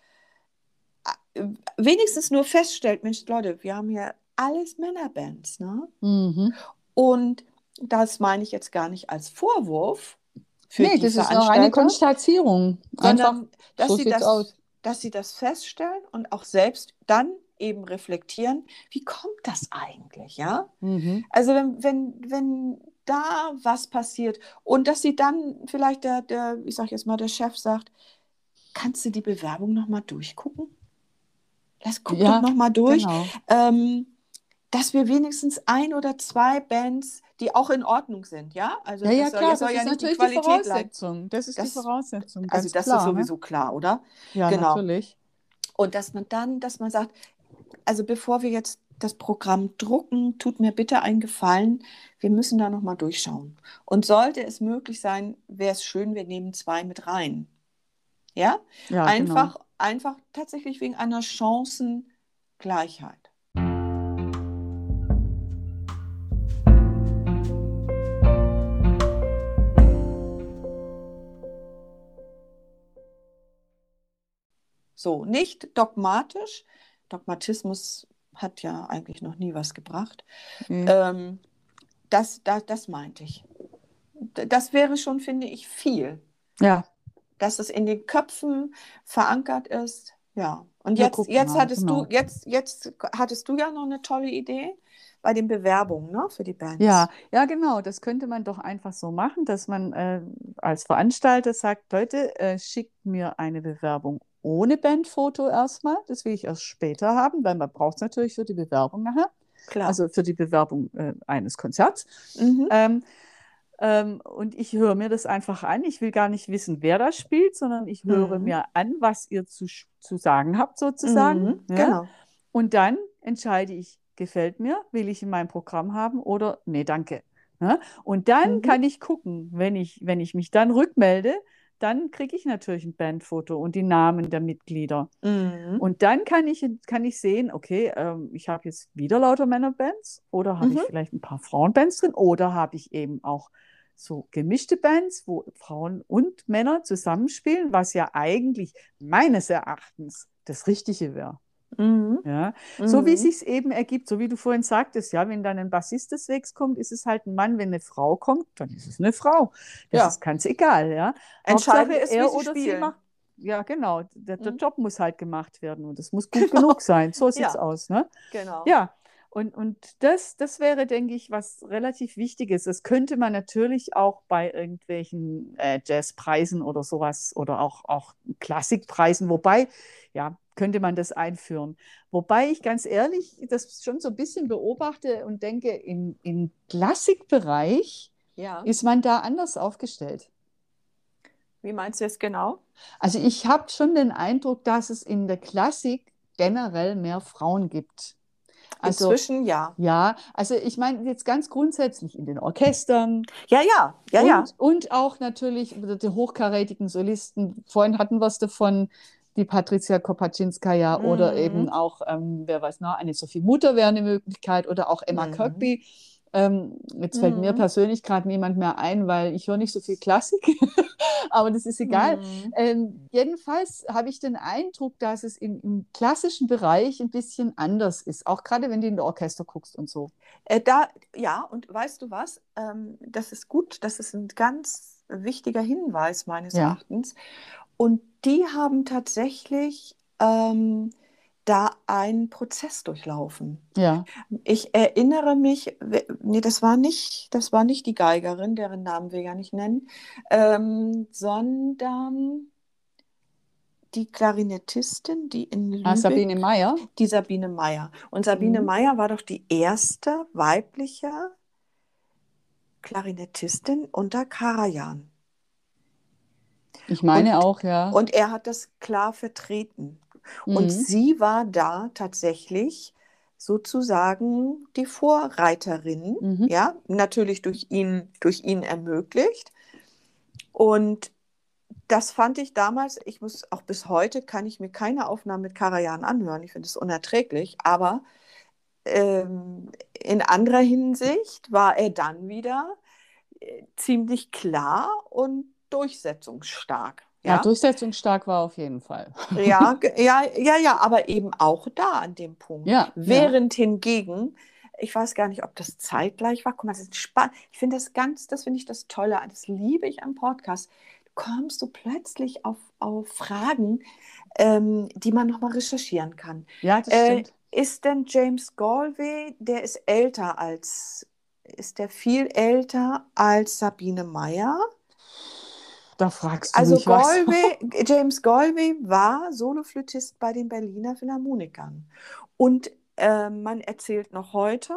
wenigstens nur feststellt, Mensch, Leute, wir haben hier alles Männerbands, ne? Mhm. Und das meine ich jetzt gar nicht als Vorwurf für Nee, die das ist eine Veranstalter, reine Konstatierung. Einfach, sondern dass, so sie das, aus. dass sie das feststellen und auch selbst dann eben reflektieren, wie kommt das eigentlich, ja? Mhm. Also wenn, wenn, wenn da was passiert und dass sie dann vielleicht der, der ich sag jetzt mal, der Chef sagt, kannst du die Bewerbung nochmal durchgucken? Lass guck Ja, doch nochmal durch. Genau. ähm, dass wir wenigstens ein oder zwei Bands, die auch in Ordnung sind, ja? Also Ja, ja, das soll, klar, das soll das ja ist nicht die natürlich die leiden. Voraussetzung. Das ist Das- die Voraussetzung. Also das klar, ist ne? sowieso klar, oder? Ja, genau. natürlich. Und dass man dann, dass man sagt, also bevor wir jetzt das Programm drucken, tut mir bitte einen Gefallen. Wir müssen da nochmal durchschauen. Und sollte es möglich sein, wäre es schön, wir nehmen zwei mit rein. Ja? Ja, einfach, genau. Einfach tatsächlich wegen einer Chancengleichheit. So, nicht dogmatisch. Dogmatismus hat ja eigentlich noch nie was gebracht. Mhm. Ähm, das, das, das meinte ich. Das wäre schon, finde ich, viel, Ja, dass es in den Köpfen verankert ist. Ja. Und Ja, jetzt, jetzt mal, hattest genau. du, jetzt, jetzt hattest du ja noch eine tolle Idee bei den Bewerbungen, ne, für die Bands. Ja, ja, genau. Das könnte man doch einfach so machen, dass man äh, als Veranstalter sagt, Leute, äh, schickt mir eine Bewerbung ohne Bandfoto erstmal. Das will ich erst später haben, weil man braucht es natürlich für die Bewerbung nachher, klar. also für die Bewerbung äh, eines Konzerts. mhm. Ähm, ähm, und ich höre mir das einfach an. Ich will gar nicht wissen, wer das spielt, sondern ich höre Mhm. mir an, was ihr zu, zu sagen habt, sozusagen. Mhm. Ja? Genau. Und dann entscheide ich, gefällt mir, will ich in meinem Programm haben oder nee, danke. Ja? Und dann Mhm. kann ich gucken, wenn ich, wenn ich mich dann rückmelde, dann kriege ich natürlich ein Bandfoto und die Namen der Mitglieder. Mhm. Und dann kann ich, kann ich sehen, okay, ähm, ich habe jetzt wieder lauter Männerbands oder habe ich Mhm. vielleicht ein paar Frauenbands drin oder habe ich eben auch so gemischte Bands, wo Frauen und Männer zusammenspielen, was ja eigentlich meines Erachtens das Richtige wäre. Mhm. Ja? So wie Mhm. es sich eben ergibt, so wie du vorhin sagtest, ja, wenn dann ein Bassist deswegs kommt, ist es halt ein Mann, wenn eine Frau kommt, dann ist es eine Frau. Das Ja. ist ganz egal, ja. Entscheidend ist, wie er sie oder sie spielen. macht. Ja, genau. Der, der Mhm. Job muss halt gemacht werden und es muss gut genug [LAUGHS] sein. So sieht's Ja. aus, ne? Genau. Ja. Und, und das, das wäre, denke ich, was relativ Wichtiges. Das könnte man natürlich auch bei irgendwelchen äh, Jazzpreisen oder sowas oder auch, auch Klassikpreisen, wobei, ja, könnte man das einführen. Wobei ich ganz ehrlich das schon so ein bisschen beobachte und denke, im, im Klassikbereich Ja. ist man da anders aufgestellt. Wie meinst du jetzt genau? Also ich habe schon den Eindruck, dass es in der Klassik generell mehr Frauen gibt. Also Inzwischen ja. ja, also ich meine jetzt ganz grundsätzlich in den Orchestern Ja, ja, ja, und, ja. und auch natürlich die hochkarätigen Solisten. Vorhin hatten wir es davon, die Patricia Kopaczynskaja oder Mhm. eben auch, ähm, wer weiß noch, eine Sophie Mutter wäre eine Möglichkeit oder auch Emma Mhm. Kirkby. Ähm, jetzt fällt mir Mhm. persönlich gerade niemand mehr ein, weil ich höre nicht so viel Klassik, [LAUGHS] aber das ist egal. Mhm. Ähm, jedenfalls habe ich den Eindruck, dass es im, im klassischen Bereich ein bisschen anders ist, auch gerade wenn du in der Orchester guckst und so. Äh, da, ja, und weißt du was? Ähm, das ist gut, das ist ein ganz wichtiger Hinweis meines Ja. Erachtens. Und die haben tatsächlich ähm, da einen Prozess durchlaufen. Ja, Ich erinnere mich, nee, das war nicht, das war nicht die Geigerin, deren Namen wir ja nicht nennen, ähm, sondern die Klarinettistin, die in ah, Lübeck, Sabine Meyer. die Sabine Meyer. Und Sabine Mhm. Meyer war doch die erste weibliche Klarinettistin unter Karajan. Ich meine Und- auch, ja. Und er hat das klar vertreten. Mhm. Und sie war da tatsächlich sozusagen die Vorreiterin, Mhm. ja, natürlich durch ihn, durch ihn ermöglicht. Und das fand ich damals, ich muss auch bis heute, kann ich mir keine Aufnahmen mit Karajan anhören. Ich finde es unerträglich, aber ähm, in anderer Hinsicht war er dann wieder äh, ziemlich klar und durchsetzungsstark. Ja, Ja, durchsetzungsstark war auf jeden Fall. ja, [LAUGHS] ja, ja, ja, aber eben auch da an dem Punkt. Ja, Während hingegen, ich weiß gar nicht, ob das zeitgleich war. Guck mal, das ist spannend. Ich finde das ganz, das finde ich das Tolle, das liebe ich am Podcast. Kommst du plötzlich auf, auf Fragen, ähm, die man nochmal recherchieren kann. Ja, das Äh, stimmt. ist denn James Galway, der ist älter als, ist der viel älter als Sabine Meyer? Da fragst du Also mich was. Galway, [LAUGHS] James Galway war Soloflötist bei den Berliner Philharmonikern. Und äh, man erzählt noch heute,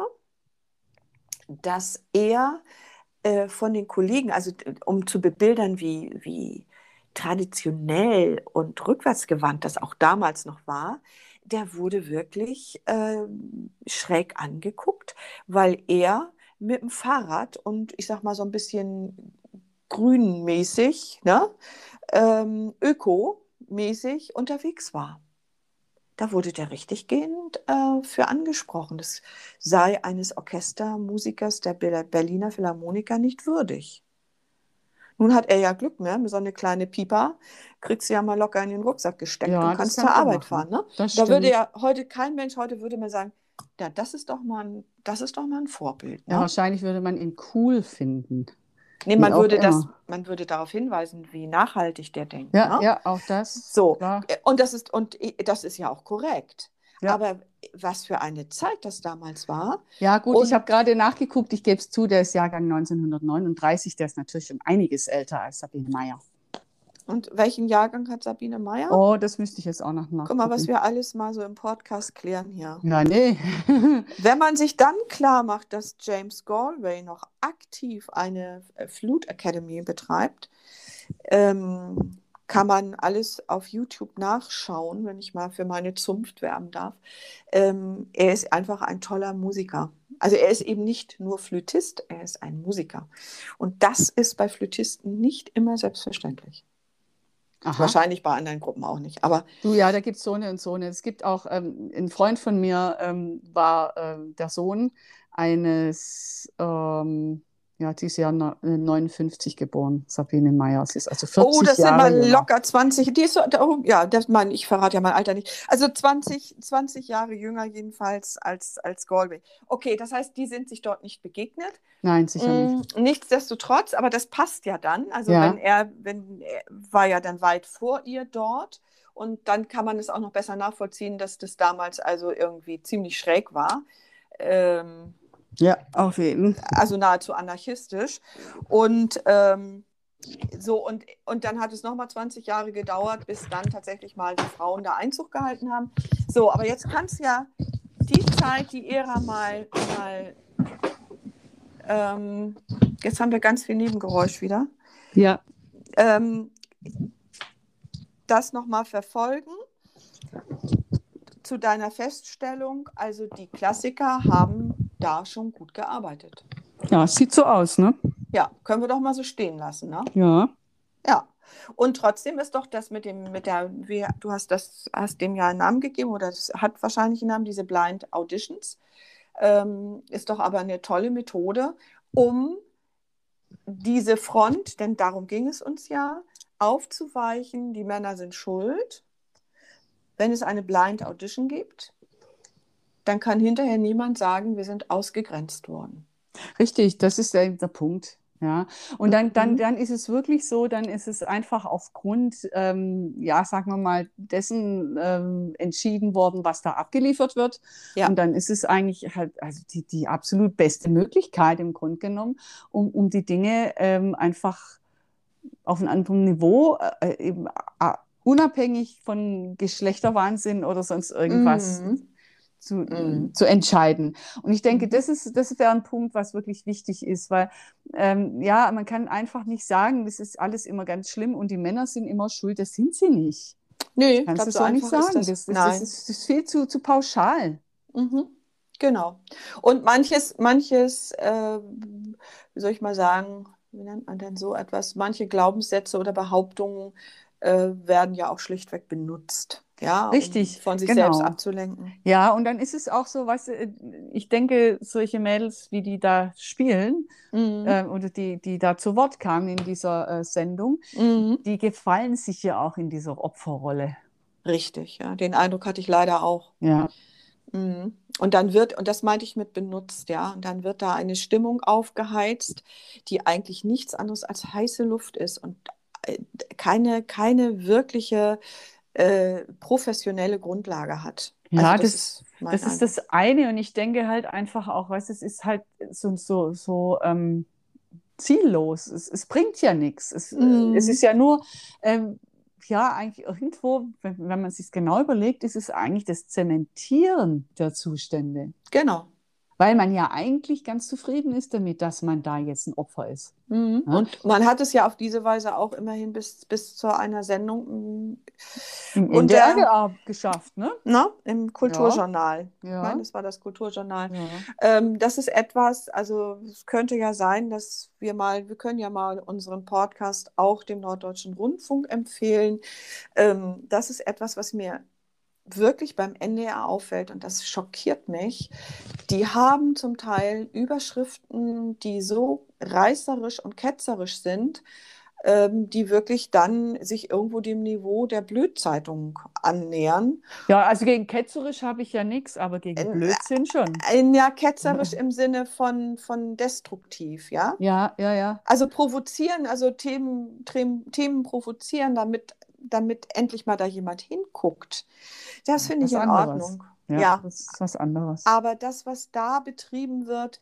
dass er äh, von den Kollegen, also um zu bebildern, wie, wie traditionell und rückwärtsgewandt das auch damals noch war, der wurde wirklich äh, schräg angeguckt, weil er mit dem Fahrrad und ich sag mal so ein bisschen grünmäßig, ne, ähm, ökomäßig unterwegs war. Da wurde der richtig gehend äh, für angesprochen. Das sei eines Orchestermusikers der Berliner Philharmoniker nicht würdig. Nun hat er ja Glück, ne? Mit so eine kleine Pieper kriegst du ja mal locker in den Rucksack gesteckt Ja, und kannst zur Arbeit machen. fahren. Ne? Da würde ja heute kein Mensch heute würde mir sagen, ja, das ist doch mal ein, das ist doch mal ein Vorbild. Ja, Ne? wahrscheinlich würde man ihn cool finden. Nee, man würde das, immer. man würde darauf hinweisen, wie nachhaltig der denkt. Ja, ne? ja, auch das. So, Klar. äh, und das ist, und äh, das ist ja auch korrekt. Ja. Aber was für eine Zeit das damals war. Ja, gut, Und- ich habe gerade nachgeguckt, ich gebe es zu, der ist Jahrgang 1939, der ist natürlich um einiges älter als Sabine Meyer. Und welchen Jahrgang hat Sabine Meyer? Oh, das müsste ich jetzt auch noch nachgucken. Guck mal, was wir alles mal so im Podcast klären hier. Ja, nee. [LAUGHS] Wenn man sich dann klar macht, dass James Galway noch aktiv eine äh, Flute Academy betreibt, ähm, kann man alles auf YouTube nachschauen, wenn ich mal für meine Zunft werben darf. Ähm, er ist einfach ein toller Musiker. Also er ist eben nicht nur Flötist, er ist ein Musiker. Und das ist bei Flötisten nicht immer selbstverständlich. Aha. Wahrscheinlich bei anderen Gruppen auch nicht. Aber Du, ja, da gibt es so eine und so eine. Es gibt auch, ähm, ein Freund von mir ähm, war ähm, der Sohn eines, ähm, ja, dieses Jahr no- äh, 59 geboren, Sabine Meyer. Sie ist also 40 Oh, das sind Jahre mal jünger. locker 20. Die ist so, oh, ja, das mein, ich verrate ja mein Alter nicht. Also 20, 20 Jahre jünger jedenfalls als, als Galway. Okay, das heißt, die sind sich dort nicht begegnet. Nein, sicher nicht. Mm, Nichtsdestotrotz, aber das passt ja dann. Also Ja. wenn er, wenn er war ja dann weit vor ihr dort. Und dann kann man es auch noch besser nachvollziehen, dass das damals also irgendwie ziemlich schräg war. Ähm, Ja, auf jeden. also nahezu anarchistisch. Und ähm, so, und, und dann hat es nochmal 20 Jahre gedauert, bis dann tatsächlich mal die Frauen da Einzug gehalten haben. So, aber jetzt kannst du ja die Zeit, die Ära mal, mal ähm, jetzt haben wir ganz viel Nebengeräusch wieder, Ja, ähm, das nochmal verfolgen. Zu deiner Feststellung, also die Klassiker haben da schon gut gearbeitet. ja, sieht so aus, ne? Ja, können wir doch mal so stehen lassen, ne? Ja. Ja. Und trotzdem ist doch das mit dem, mit der, wie, du hast das, hast dem ja einen Namen gegeben oder das hat wahrscheinlich einen Namen, diese Blind Auditions, ähm, ist doch aber eine tolle Methode, um diese Front, denn darum ging es uns ja, aufzuweichen, die Männer sind schuld. Wenn es eine Blind Audition gibt, dann kann hinterher niemand sagen, wir sind ausgegrenzt worden. Richtig, das ist der, der Punkt. Ja, und dann, dann, Mhm. dann ist es wirklich so, dann ist es einfach aufgrund, ähm, ja, sagen wir mal, dessen ähm, entschieden worden, was da abgeliefert wird. Ja. Und dann ist es eigentlich halt also die, die absolut beste Möglichkeit im Grunde genommen, um, um die Dinge ähm, einfach auf einem anderen Niveau, äh, eben, äh, unabhängig von Geschlechterwahnsinn oder sonst irgendwas Mhm. Zu, Mhm. zu entscheiden. Und ich denke, Mhm. das ist, das wäre ein Punkt, was wirklich wichtig ist, weil ähm, ja, man kann einfach nicht sagen, das ist alles immer ganz schlimm und die Männer sind immer schuld, das sind sie nicht. Nee, Kannst du so nicht sagen. das. Das, das, ist, das ist viel zu, zu pauschal. Mhm. Genau. Und manches, manches, äh, wie soll ich mal sagen, wie nennt man denn so etwas? Manche Glaubenssätze oder Behauptungen äh, werden ja auch schlichtweg benutzt, ja, Richtig, um von sich genau. selbst abzulenken. Ja, und dann ist es auch so, weißt du, ich denke, solche Mädels, wie die da spielen Mhm. äh, oder die, die da zu Wort kamen in dieser äh, Sendung, Mhm. die gefallen sich ja auch in dieser Opferrolle. Richtig, ja. Den Eindruck hatte ich leider auch. Ja. Mhm. Und dann wird, und das meinte ich mit benutzt, ja, und dann wird da eine Stimmung aufgeheizt, die eigentlich nichts anderes als heiße Luft ist und äh, keine, keine wirkliche äh, professionelle Grundlage hat. Ja, Also das- ist Das ist das eine und ich denke halt einfach auch, weißt es ist halt so, so, so ähm, ziellos. Es, es bringt ja nichts. Es, Mhm. es ist ja nur, ähm, ja, eigentlich irgendwo, wenn, wenn man sich genau überlegt, ist es eigentlich das Zementieren der Zustände. Genau. Weil man ja eigentlich ganz zufrieden ist damit, dass man da jetzt ein Opfer ist. Mhm. Ja? Und man hat es ja auf diese Weise auch immerhin bis, bis zu einer Sendung im NDR geschafft, ne? Na, Im Kulturjournal. Ja. Ich meine, das war das Kulturjournal. Ja. Ähm, das ist etwas, also es könnte ja sein, dass wir mal, wir können ja mal unseren Podcast auch dem Norddeutschen Rundfunk empfehlen. Ähm, das ist etwas, was mir wirklich beim NDR auffällt, und das schockiert mich, die haben zum Teil Überschriften, die so reißerisch und ketzerisch sind, ähm, die wirklich dann sich irgendwo dem Niveau der Blödzeitung annähern. Ja, also gegen ketzerisch habe ich ja nichts, aber gegen äh, Blödsinn schon. Äh, ja, ketzerisch im Sinne von, von destruktiv, ja? Ja, ja, ja. Also provozieren, also Themen, Themen provozieren, damit, damit endlich mal da jemand hinguckt. Das finde ich in anderes. Ordnung. Ja, ja, das ist was anderes. Aber das, was da betrieben wird,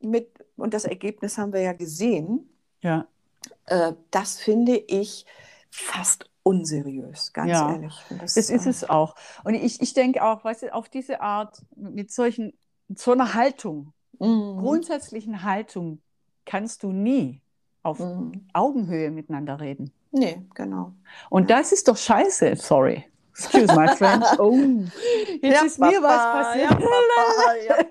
mit, und das Ergebnis haben wir ja gesehen, ja. Äh, das finde ich fast unseriös, ganz ja, ehrlich. Das, das ist äh, es auch. Und ich, ich denke auch, weißt du, auf diese Art, mit solchen, so einer Haltung, mhm. grundsätzlichen Haltung, kannst du nie auf mhm. Augenhöhe miteinander reden. Nee, genau. Und das ist doch scheiße, sorry. Excuse my French. [LAUGHS] Oh, jetzt ja, ist Papa, mir was passiert. Ja, Papa, [LAUGHS] ja,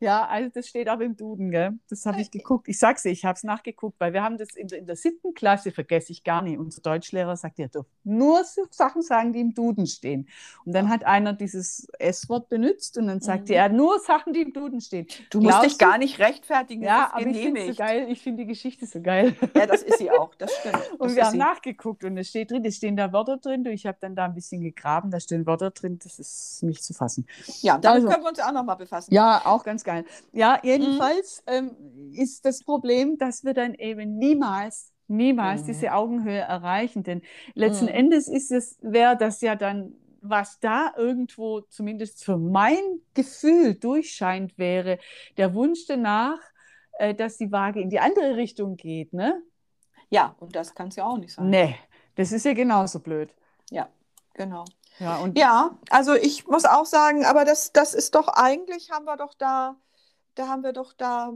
ja, also das steht auch im Duden, gell? Das habe ich geguckt. Ich sag's dir, ich habe es nachgeguckt, weil wir haben das in der, in der siebten Klasse, vergesse ich gar nicht. Unser Deutschlehrer sagt, ja, doch nur Sachen sagen, die im Duden stehen. Und dann hat einer dieses S-Wort benutzt und dann sagte mhm. er, nur Sachen, die im Duden stehen. Du Glaubst musst dich gar nicht rechtfertigen. Ja, aber ich finde so geil. Ich finde die Geschichte so geil. Ja, das ist sie auch. Das stimmt. Das und wir haben sie. nachgeguckt und es steht drin, es stehen da Wörter drin. Ich habe dann da ein bisschen gegraben, da stehen Wörter drin. Das ist nicht zu fassen. Ja, damit also, können wir uns auch nochmal befassen. Ja, auch ganz geil. Ja, jedenfalls mhm. ähm, ist das Problem, dass wir dann eben niemals, niemals mhm. diese Augenhöhe erreichen. Denn letzten mhm. Endes ist es, wäre das ja dann, was da irgendwo zumindest für mein Gefühl durchscheint, wäre der Wunsch danach, äh, dass die Waage in die andere Richtung geht, ne? Ja, und das kann es ja auch nicht sein. Nee, das ist ja genauso blöd. Ja, genau. Ja, und ja, also ich muss auch sagen, aber das, das ist doch eigentlich, haben wir doch da, da haben wir doch da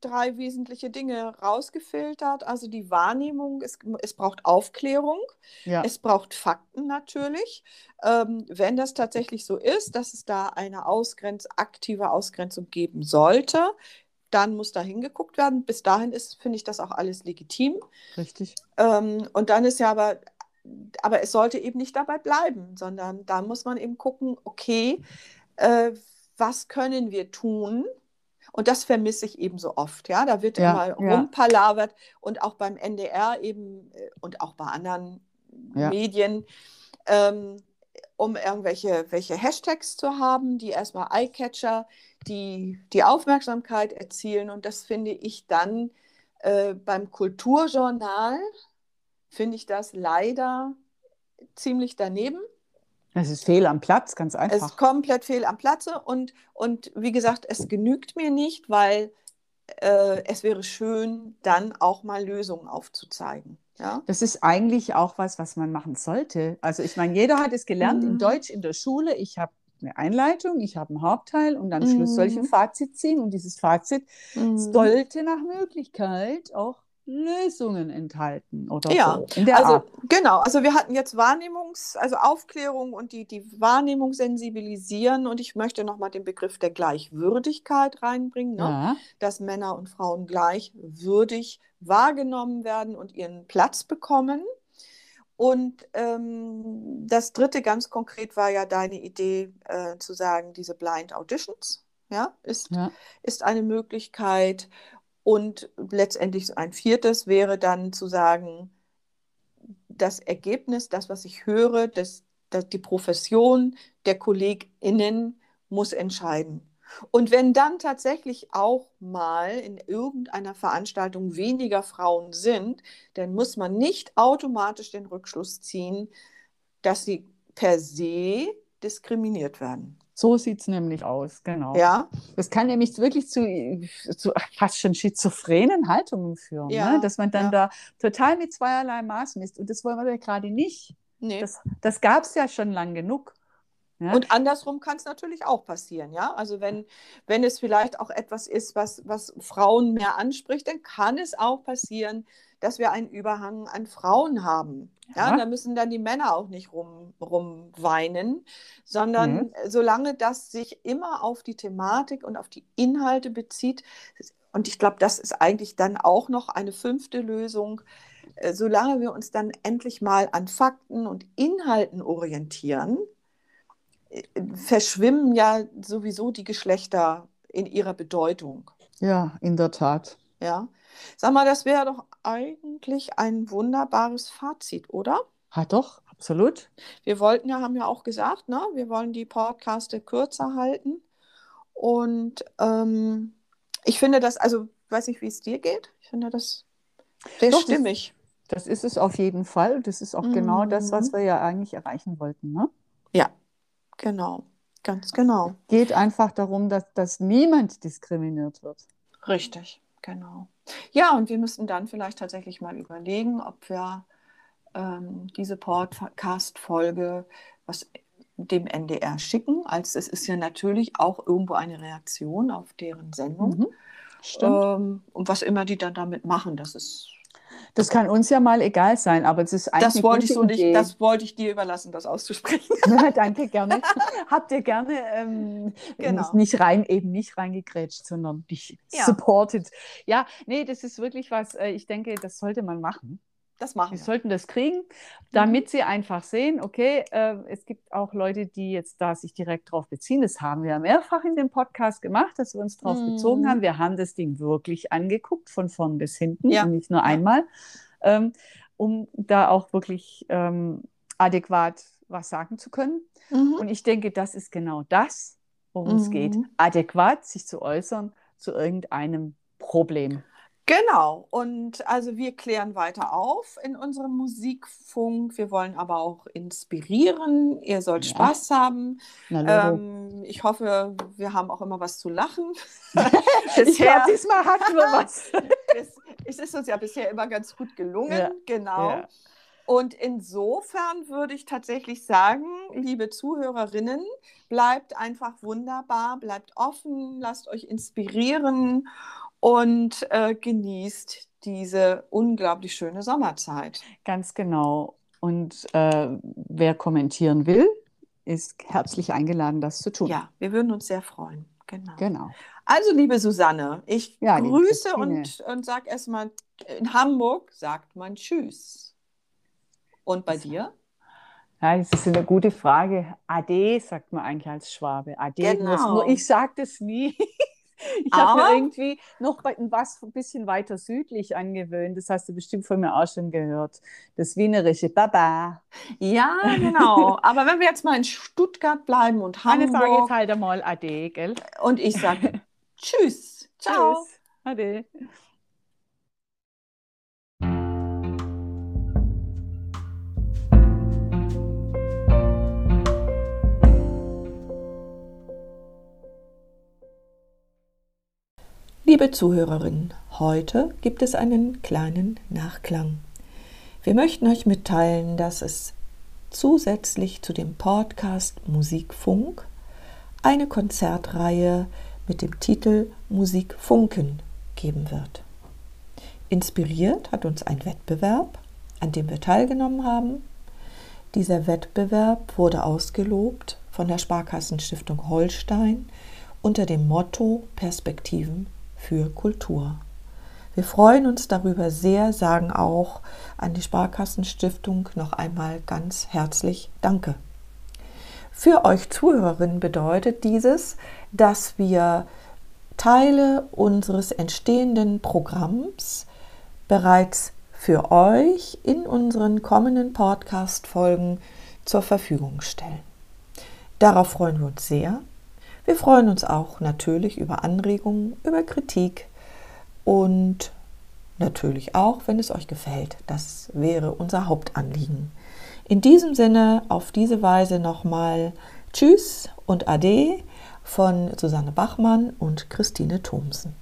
drei wesentliche Dinge rausgefiltert. Also die Wahrnehmung, es, es braucht Aufklärung, ja. es braucht Fakten natürlich. Ähm, wenn das tatsächlich so ist, dass es da eine Ausgrenz, aktive Ausgrenzung geben sollte, dann muss da hingeguckt werden. Bis dahin ist, finde ich das auch alles legitim. Richtig. Ähm, und dann ist ja aber aber es sollte eben nicht dabei bleiben, sondern da muss man eben gucken, okay, äh, was können wir tun? Und das vermisse ich eben so oft. Ja, da wird ja, immer ja. rumpalavert und auch beim NDR eben äh, und auch bei anderen ja. Medien, ähm, um irgendwelche welche Hashtags zu haben, die erstmal Eyecatcher, die die Aufmerksamkeit erzielen. Und das finde ich dann äh, beim Kulturjournal finde ich das leider ziemlich daneben. Es ist fehl am Platz, ganz einfach. Es ist komplett fehl am Platze und, und wie gesagt, es genügt mir nicht, weil äh, es wäre schön, dann auch mal Lösungen aufzuzeigen. Ja? Das ist eigentlich auch was, was man machen sollte. Also ich meine, jeder hat es gelernt mhm. in Deutsch in der Schule. Ich habe eine Einleitung, ich habe einen Hauptteil und am Schluss soll ich ein mhm. Fazit ziehen. Und dieses Fazit mhm. sollte nach Möglichkeit auch Lösungen enthalten oder ja, so. In der also Art. genau, also wir hatten jetzt Wahrnehmungs, also Aufklärung und die, die Wahrnehmung sensibilisieren und ich möchte nochmal den Begriff der Gleichwürdigkeit reinbringen, ne? ja. dass Männer und Frauen gleichwürdig wahrgenommen werden und ihren Platz bekommen. Und ähm, das dritte ganz konkret war ja deine Idee äh, zu sagen, diese Blind Auditions ja, ist, ja. ist eine Möglichkeit. Und letztendlich ein viertes wäre dann zu sagen, das Ergebnis, das, was ich höre, das, das, die Profession der KollegInnen muss entscheiden. Und wenn dann tatsächlich auch mal in irgendeiner Veranstaltung weniger Frauen sind, dann muss man nicht automatisch den Rückschluss ziehen, dass sie per se diskriminiert werden. So sieht es nämlich aus, genau. Ja. Das kann nämlich wirklich zu, zu fast schon schizophrenen Haltungen führen, ja. ne? dass man dann ja. da total mit zweierlei Maß misst. Und das wollen wir ja gerade nicht. Nee. Das, das gab es ja schon lang genug. Ja? Und andersrum kann es natürlich auch passieren, ja. Also wenn, wenn es vielleicht auch etwas ist, was, was Frauen mehr anspricht, dann kann es auch passieren, dass wir einen Überhang an Frauen haben. Ja, ja da müssen dann die Männer auch nicht rum, rumweinen, sondern mhm. solange das sich immer auf die Thematik und auf die Inhalte bezieht, und ich glaube, das ist eigentlich dann auch noch eine fünfte Lösung, äh, solange wir uns dann endlich mal an Fakten und Inhalten orientieren, verschwimmen ja sowieso die Geschlechter in ihrer Bedeutung. Ja, in der Tat. Ja. Sag mal, das wäre doch eigentlich ein wunderbares Fazit, oder? Ja, doch, absolut. Wir wollten ja, haben ja auch gesagt, ne, wir wollen die Podcaste kürzer halten. Und ähm, ich finde das, also weiß nicht, wie es dir geht. Ich finde das sehr doch, stimmig. Das, das, ist es auf jeden Fall. Das ist auch mhm. genau das, was mhm. wir ja eigentlich erreichen wollten, ne? Ja, genau. Ganz genau. Geht einfach darum, dass, dass niemand diskriminiert wird. Richtig, genau. Ja, und wir müssen dann vielleicht tatsächlich mal überlegen, ob wir ähm, diese Podcast-Folge was dem NDR schicken. Als es ist ja natürlich auch irgendwo eine Reaktion auf deren Sendung. Mhm. Stimmt. Ähm, und was immer die dann damit machen, das ist das kann uns ja mal egal sein, aber es ist eigentlich. Das wollte ich so nicht, das wollte ich dir überlassen, das auszusprechen. [LAUGHS] danke, gerne. Habt ihr gerne ähm, genau. nicht rein, eben nicht reingegrätscht, sondern dich ja. supported. Ja, nee, das ist wirklich was, äh, ich denke, das sollte man machen. Das machen wir. Wir sollten das kriegen, damit mhm. sie einfach sehen, okay, äh, es gibt auch Leute, die jetzt da sich direkt drauf beziehen. Das haben wir ja mehrfach in dem Podcast gemacht, dass wir uns drauf mhm. bezogen haben. Wir haben das Ding wirklich angeguckt, von vorn bis hinten, ja. und nicht nur einmal, ähm, um da auch wirklich ähm, adäquat was sagen zu können. Mhm. Und ich denke, das ist genau das, worum es geht, mhm. adäquat sich zu äußern zu irgendeinem Problem. Genau, und also wir klären weiter auf in unserem Musikfunk. Wir wollen aber auch inspirieren. Ihr sollt ja. Spaß haben. Ähm, ich hoffe, wir haben auch immer was zu lachen. [LAUGHS] [LAUGHS] bisher, diesmal hatten wir was. [LAUGHS] es, es, ist uns ja bisher immer ganz gut gelungen. Ja. Genau. Ja. Und insofern würde ich tatsächlich sagen, liebe Zuhörerinnen, bleibt einfach wunderbar, bleibt offen, lasst euch inspirieren und äh, genießt diese unglaublich schöne Sommerzeit. Ganz genau. Und äh, wer kommentieren will, ist herzlich eingeladen, das zu tun. Ja, wir würden uns sehr freuen. Genau. genau. Also, liebe Susanne, ich ja, grüße und, und sage erstmal, in Hamburg sagt man Tschüss. Und bei dir? Ja, das ist eine gute Frage. Ade sagt man eigentlich als Schwabe. Ade. Genau. Nur ich sage das nie. [LAUGHS] [LAUGHS] Ich habe mir irgendwie noch was ein bisschen weiter südlich angewöhnt. Das hast du bestimmt von mir auch schon gehört. Das wienerische Baba. Ja, genau. Aber wenn wir jetzt mal in Stuttgart bleiben und [LAUGHS] Hamburg. Eine sage jetzt halt einmal Ade, gell? Und ich sage [LAUGHS] Tschüss. Ciao. Tschüss. Ade. Liebe Zuhörerinnen, heute gibt es einen kleinen Nachklang. Wir möchten euch mitteilen, dass es zusätzlich zu dem Podcast Musikfunk eine Konzertreihe mit dem Titel Musikfunken geben wird. Inspiriert hat uns ein Wettbewerb, an dem wir teilgenommen haben. Dieser Wettbewerb wurde ausgelobt von der Sparkassenstiftung Holstein unter dem Motto Perspektiven für Kultur. Wir freuen uns darüber sehr, sagen auch an die Sparkassenstiftung noch einmal ganz herzlich Danke. Für euch Zuhörerinnen bedeutet dieses, dass wir Teile unseres entstehenden Programms bereits für euch in unseren kommenden Podcast-Folgen zur Verfügung stellen. Darauf freuen wir uns sehr wir freuen uns auch natürlich über Anregungen, über Kritik und natürlich auch, wenn es euch gefällt. Das wäre unser Hauptanliegen. In diesem Sinne, auf diese Weise nochmal Tschüss und Ade von Susanne Bachmann und Christine Thomsen.